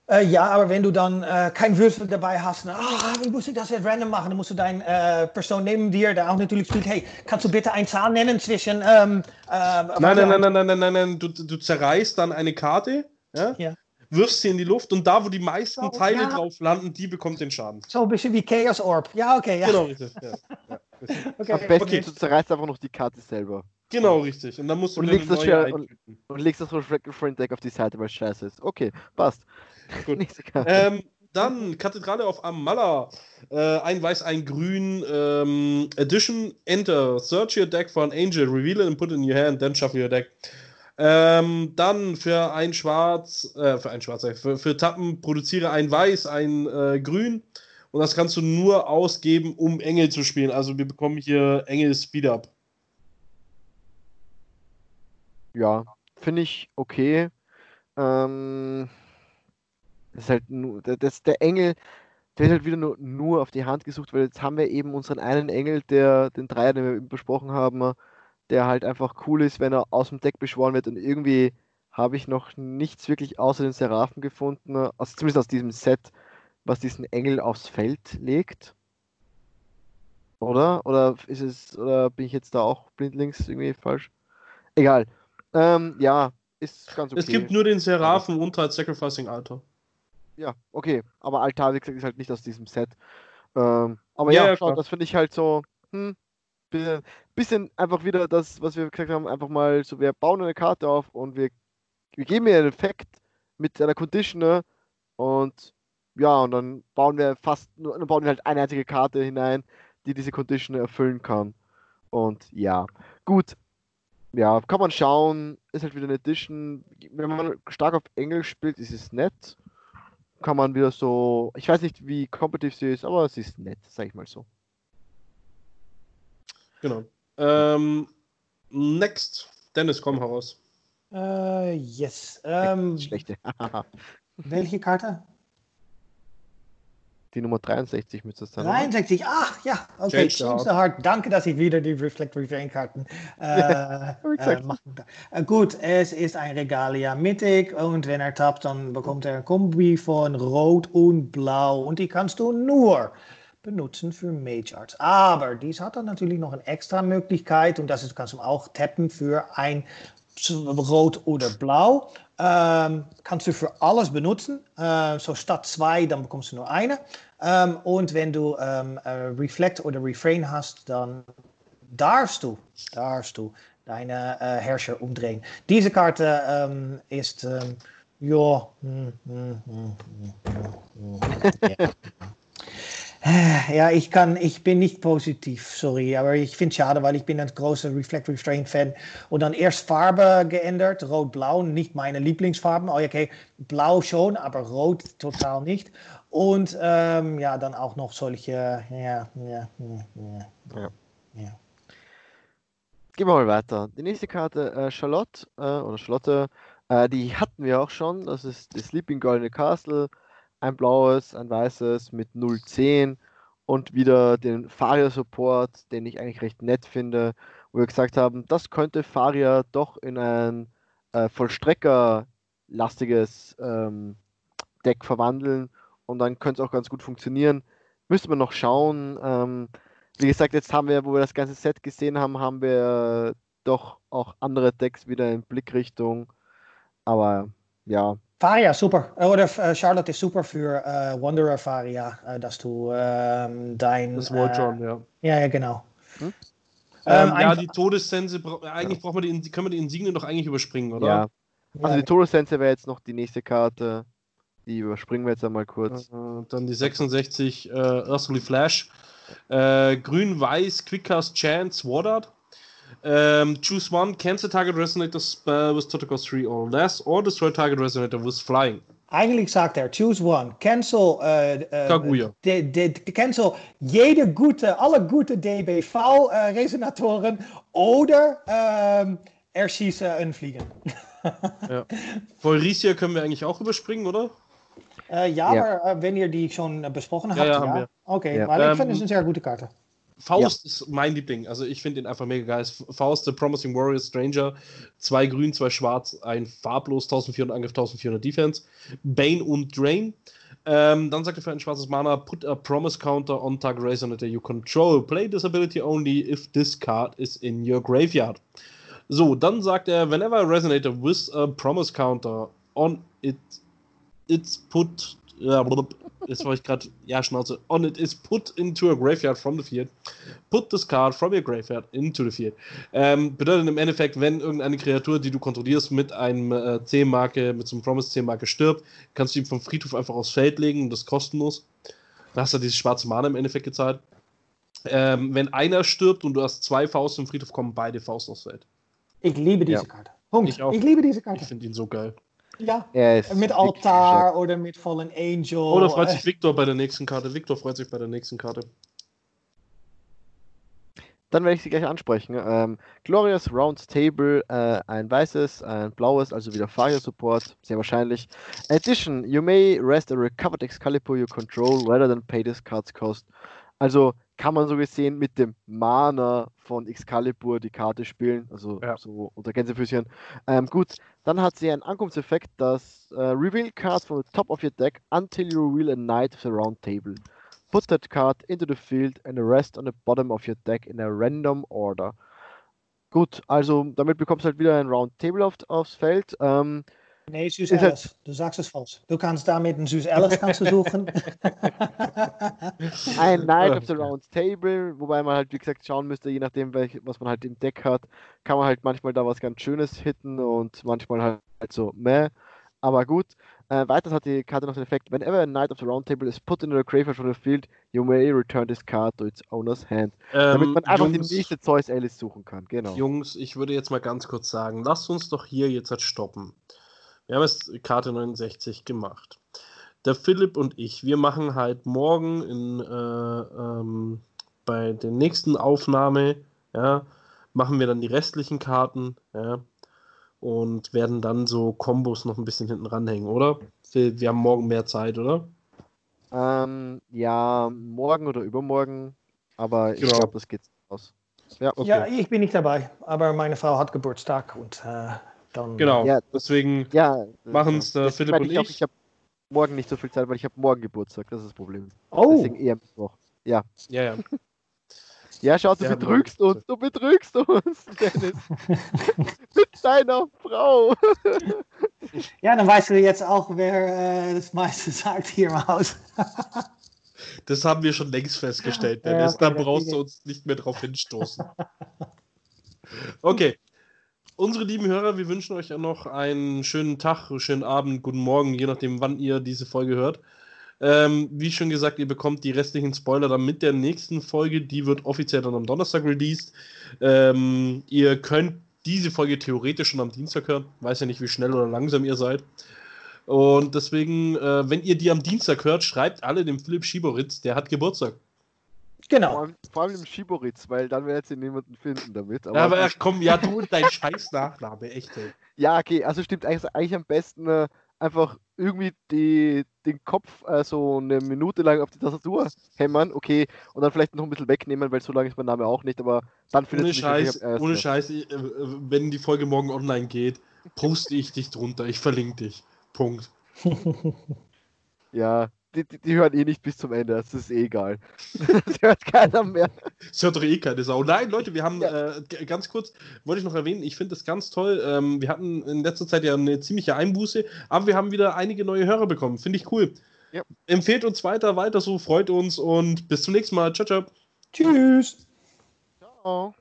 Äh, ja, aber wenn du dann äh, kein Würfel dabei hast, na, ah, wie muss ich das jetzt random machen? Dann musst du deine äh, Person neben dir, der auch natürlich spielt, hey, kannst du bitte eine Zahl nennen zwischen. Ähm, ähm, Nein, nein, nein, nein, nein, nein, nein, nein. Du, du zerreißt dann eine Karte, ja, Ja. wirfst sie in die Luft und da, wo die meisten Oh, Teile ja. drauf landen, die bekommt den Schaden. So ein bisschen wie Chaos Orb. Ja, okay, ja. Genau, richtig. (laughs) Okay, Am besten, okay. du zerreißt einfach noch die Karte selber. genau, richtig. Und dann musst du Und legst das und-. Und legst das Refrain Deck auf die Seite, weil es scheiße ist. Okay, passt. (laughs) Gut. Ähm, dann Kathedrale auf Amala. Äh, ein Weiß, ein Grün. Ähm, Edition. Enter. Search your deck for an Angel. Reveal it and put it in your hand. Then shuffle your deck. Ähm, dann für ein Schwarz, äh, für ein Schwarz, äh, für, für Tappen produziere ein Weiß, ein äh, Grün. Und das kannst du nur ausgeben, um Engel zu spielen. Also wir bekommen hier Engel Speed Up. Ja, finde ich okay. Ähm, das ist halt nur, der- das, der Engel, der wird halt wieder nur, nur auf die Hand gesucht, weil jetzt haben wir eben unseren einen Engel, der, den Dreier, den wir besprochen haben, der halt einfach cool ist, wenn er aus dem Deck beschworen wird und irgendwie habe ich noch nichts wirklich außer den Seraphen gefunden, also zumindest aus diesem Set, was diesen Engel aufs Feld legt. Oder? Oder ist es, oder bin ich jetzt da auch blindlings irgendwie falsch? Egal. Ähm, ja, ist ganz okay. Es gibt nur den Seraphen halt Sacrificing Altar. Ja, okay. Aber Altar, wie gesagt, ist halt nicht aus diesem Set. Ähm, aber Ja, ja, klar. das finde ich halt so, hm, bisschen, bisschen einfach wieder das, was wir gesagt haben, einfach mal so, wir bauen eine Karte auf und wir, wir geben ihr einen Effekt mit einer Conditioner und ja, und dann bauen wir fast nur, dann bauen wir halt eine einzige Karte hinein, die diese Conditioner erfüllen kann. Und ja, gut. Ja, kann man schauen, ist halt wieder eine Edition. Wenn man stark auf Engel spielt, ist es nett kann man wieder so. Ich weiß nicht, wie kompetitiv sie ist, aber sie ist nett, sag ich mal so. Genau. Ähm, next. Dennis, komm heraus. Äh, yes. Ähm, Schlechte. (laughs) welche Karte? Die Nummer 63 müsste es sein. oder? 63, ach ja, okay, Change the Heart. Danke, dass ich wieder die Reflect Refrain Karten äh, (laughs) ich äh, machen kann. Äh, gut, es ist ein Regalia mittig und wenn er tappt, dann bekommt er ein Kombi von Rot und Blau und die kannst du nur benutzen für Mage Arts. Aber dies hat dann natürlich noch eine extra Möglichkeit und das ist, du kannst du auch tappen für ein Rot oder Blau. Ähm, kannst du für alles benutzen. Äh, so statt zwei, dann bekommst du nur eine. Ähm, und wenn du ähm, äh, Reflect oder Refrain hast, dann darfst du, darfst du deine äh, Herrscher umdrehen. Diese Karte ist, ja, ja. Ich kann, ich bin nicht positiv, sorry, aber ich finde es schade, weil ich bin ein großer Reflect Restraint Fan und dann erst Farbe geändert, rot-blau, nicht meine Lieblingsfarben, oh, okay, blau schon, aber rot total nicht und ähm, ja, dann auch noch solche, ja, ja, ja, ja, Ja. gehen wir mal weiter. Die nächste Karte, äh, Charlotte äh, oder Charlotte, äh, die hatten wir auch schon. Das ist die Sleeping Goldene Castle. Ein blaues, ein weißes mit 010 und wieder den Faria-Support, den ich eigentlich recht nett finde, wo wir gesagt haben, das könnte Faria doch in ein äh, Vollstrecker-lastiges ähm, Deck verwandeln und dann könnte es auch ganz gut funktionieren. Müsste man noch schauen. Ähm, wie gesagt, jetzt haben wir, wo wir das ganze Set gesehen haben, haben wir doch auch andere Decks wieder in Blickrichtung. Aber ja. Faria, super. Oder äh, Charlotte ist super für äh, Wanderer Faria, äh, dass du ähm, dein. Das Wardron, äh, ja. Ja, ja, genau. Ähm, Ähm, ja, die Todessense, eigentlich brauchen wir die, In- können wir die Insignien doch eigentlich überspringen, oder? Ja. Also Ja, die Todessense wäre jetzt noch die nächste Karte. Die überspringen wir jetzt einmal kurz. Äh, dann die 66 äh, Earthly Flash. Äh, Grün-Weiß, Quickcast, Chance, Wardart. Ähm, choose one, cancel target resonator spell with total cost 3 or less, or destroy target resonator with flying. Eigentlich sagt er, choose one, cancel, äh, äh, Kaguya. de, de, de- cancel jede gute, alle gute DBV-Resonatoren oder ähm, er schießt einen Fliegen. (laughs) Volrisia können wir eigentlich auch überspringen, oder? Äh, ja, Ja. aber äh, wenn ihr die schon äh, besprochen Ja, habt, ja, ja. haben wir. Okay, Ja. weil ich Ähm, finde es eine sehr Faust ist mein Liebling. Also ich finde ihn einfach mega geil. Faust, The Promising Warrior Stranger. Zwei grün, zwei schwarz, ein farblos, 1400 Angriff, 1400 Defense. Bane und Drain. Ähm, dann sagt er für ein schwarzes Mana, put a Promise Counter on target Resonator you control. Play this ability only if this card is in your graveyard. So, dann sagt er, whenever a Resonator with a Promise Counter on it, it's put. Ja, jetzt war ich gerade. Ja, Schnauze. On it is put into a graveyard from the field. Put this card from your graveyard into the field. Ähm, bedeutet im Endeffekt, wenn irgendeine Kreatur, die du kontrollierst, mit einem äh, C-Marke, mit so einem Promise C-Marke stirbt, kannst du ihn vom Friedhof einfach aufs Feld legen und das ist kostenlos. Da hast du diese schwarze Mana im Endeffekt gezahlt. Ähm, wenn einer stirbt und du hast zwei Faust im Friedhof, kommen beide Faust aufs Feld. Ich liebe diese Ja. Karte. Punkt. Ich auch. Ich liebe diese Ich Karte. finde ihn so geil. Ja. Er ist Mit Altar stark. oder mit Fallen Angel. Oder freut äh, sich Victor bei der nächsten Karte? Victor freut sich bei der nächsten Karte. Dann werde ich sie gleich ansprechen. Ähm, Glorious Round Table, äh, ein weißes, ein blaues, also wieder Fire Support, sehr wahrscheinlich. Addition, you may rest a recovered Excalibur you control rather than pay this card's cost. Also kann man so gesehen mit dem Mana von Excalibur die Karte spielen, also Ja. so unter Gänsefüßchen. Ähm, gut, dann hat sie einen Ankunftseffekt, das äh, Reveal Cards from the top of your deck until you reveal a Knight of the Round Table. Put that card into the field and rest on the bottom of your deck in a random order. Gut, also damit bekommst du halt wieder ein Round Table auf, aufs Feld. Ähm, Nee, Suus Ist het- Ellis. Du sagst es falsch. Du kannst damit einen Suus Ellis kannst du suchen. ein Knight (laughs) of the Round Table, wobei man halt, wie gesagt, schauen müsste, je nachdem, welch, was man halt im Deck hat, kann man halt manchmal da was ganz Schönes hitten und manchmal halt, halt so meh. Aber gut. Äh, weiters hat die Karte noch den Effekt, whenever a Knight of the Round Table is put into the graveyard from the field, you may return this card to its owner's hand. Damit Ähm, man einfach Jungs, die nächste Zeus Alice suchen kann, genau. Jungs, ich würde jetzt mal ganz kurz sagen, lasst uns doch hier jetzt halt stoppen. Wir haben jetzt Karte 69 gemacht. Der Philipp und ich, wir machen halt morgen in, äh, ähm, bei der nächsten Aufnahme, ja, machen wir dann die restlichen Karten, ja, und werden dann so Kombos noch ein bisschen hinten ranhängen, oder? Wir, wir haben morgen mehr Zeit, oder? Ähm, ja, morgen oder übermorgen, aber ich Genau. glaube, das geht aus. Ja, Okay. Ja, ich bin nicht dabei. Aber meine Frau hat Geburtstag und äh, dann. Genau, Ja. deswegen ja Machen's der deswegen Philipp meine und ich auch, ich. Habe morgen nicht so viel Zeit, weil ich habe morgen Geburtstag, das ist das Problem. Oh, Deswegen eher Mittwoch. Ja. Ja, ja. Ja, schau, du Ja, betrügst uns, du betrügst uns, (laughs) Dennis. (laughs) Mit deiner Frau. (laughs) ja, dann weißt du jetzt auch, wer äh, das meiste sagt hier im Haus. Das haben wir schon längst festgestellt, Ja, Dennis. okay, da brauchst du uns nicht mehr drauf hinstoßen. Okay. Unsere lieben Hörer, wir wünschen euch auch noch einen schönen Tag, schönen Abend, guten Morgen, je nachdem, wann ihr diese Folge hört. Ähm, wie schon gesagt, ihr bekommt die restlichen Spoiler dann mit der nächsten Folge. Die wird offiziell dann am Donnerstag released. Ähm, ihr könnt diese Folge theoretisch schon am Dienstag hören. Weiß ja nicht, wie schnell oder langsam ihr seid. Und deswegen, äh, wenn ihr die am Dienstag hört, schreibt alle dem Philipp Schieboritz, der hat Geburtstag. Genau. Vor allem, vor allem im Schiboritz, weil dann wird sie niemanden finden damit. Aber, ja, aber komm, ja, du und dein scheiß Nachname, echt, ey. Ja, okay, also stimmt eigentlich, eigentlich am besten äh, einfach irgendwie die, den Kopf äh, so eine Minute lang auf die Tastatur hämmern, okay, und dann vielleicht noch ein bisschen wegnehmen, weil so lange ist mein Name auch nicht, aber dann findet Ohne sie Scheiß, ohne Scheiß, ich, äh, wenn die Folge morgen online geht, poste ich dich drunter, ich verlinke dich. Punkt. ja, die, die, die, hören eh nicht bis zum Ende, das ist eh egal. (laughs) das hört keiner mehr. Das hört doch eh keine Sau. Nein, Leute, wir haben ja. äh, ganz kurz, wollte ich noch erwähnen, ich finde das ganz toll. Ähm, wir hatten in letzter Zeit ja eine ziemliche Einbuße, aber wir haben wieder einige neue Hörer bekommen. Finde ich cool. Ja. Empfehlt uns weiter, weiter so, freut uns und bis zum nächsten Mal. Ciao, ciao. Tschüss. Ciao.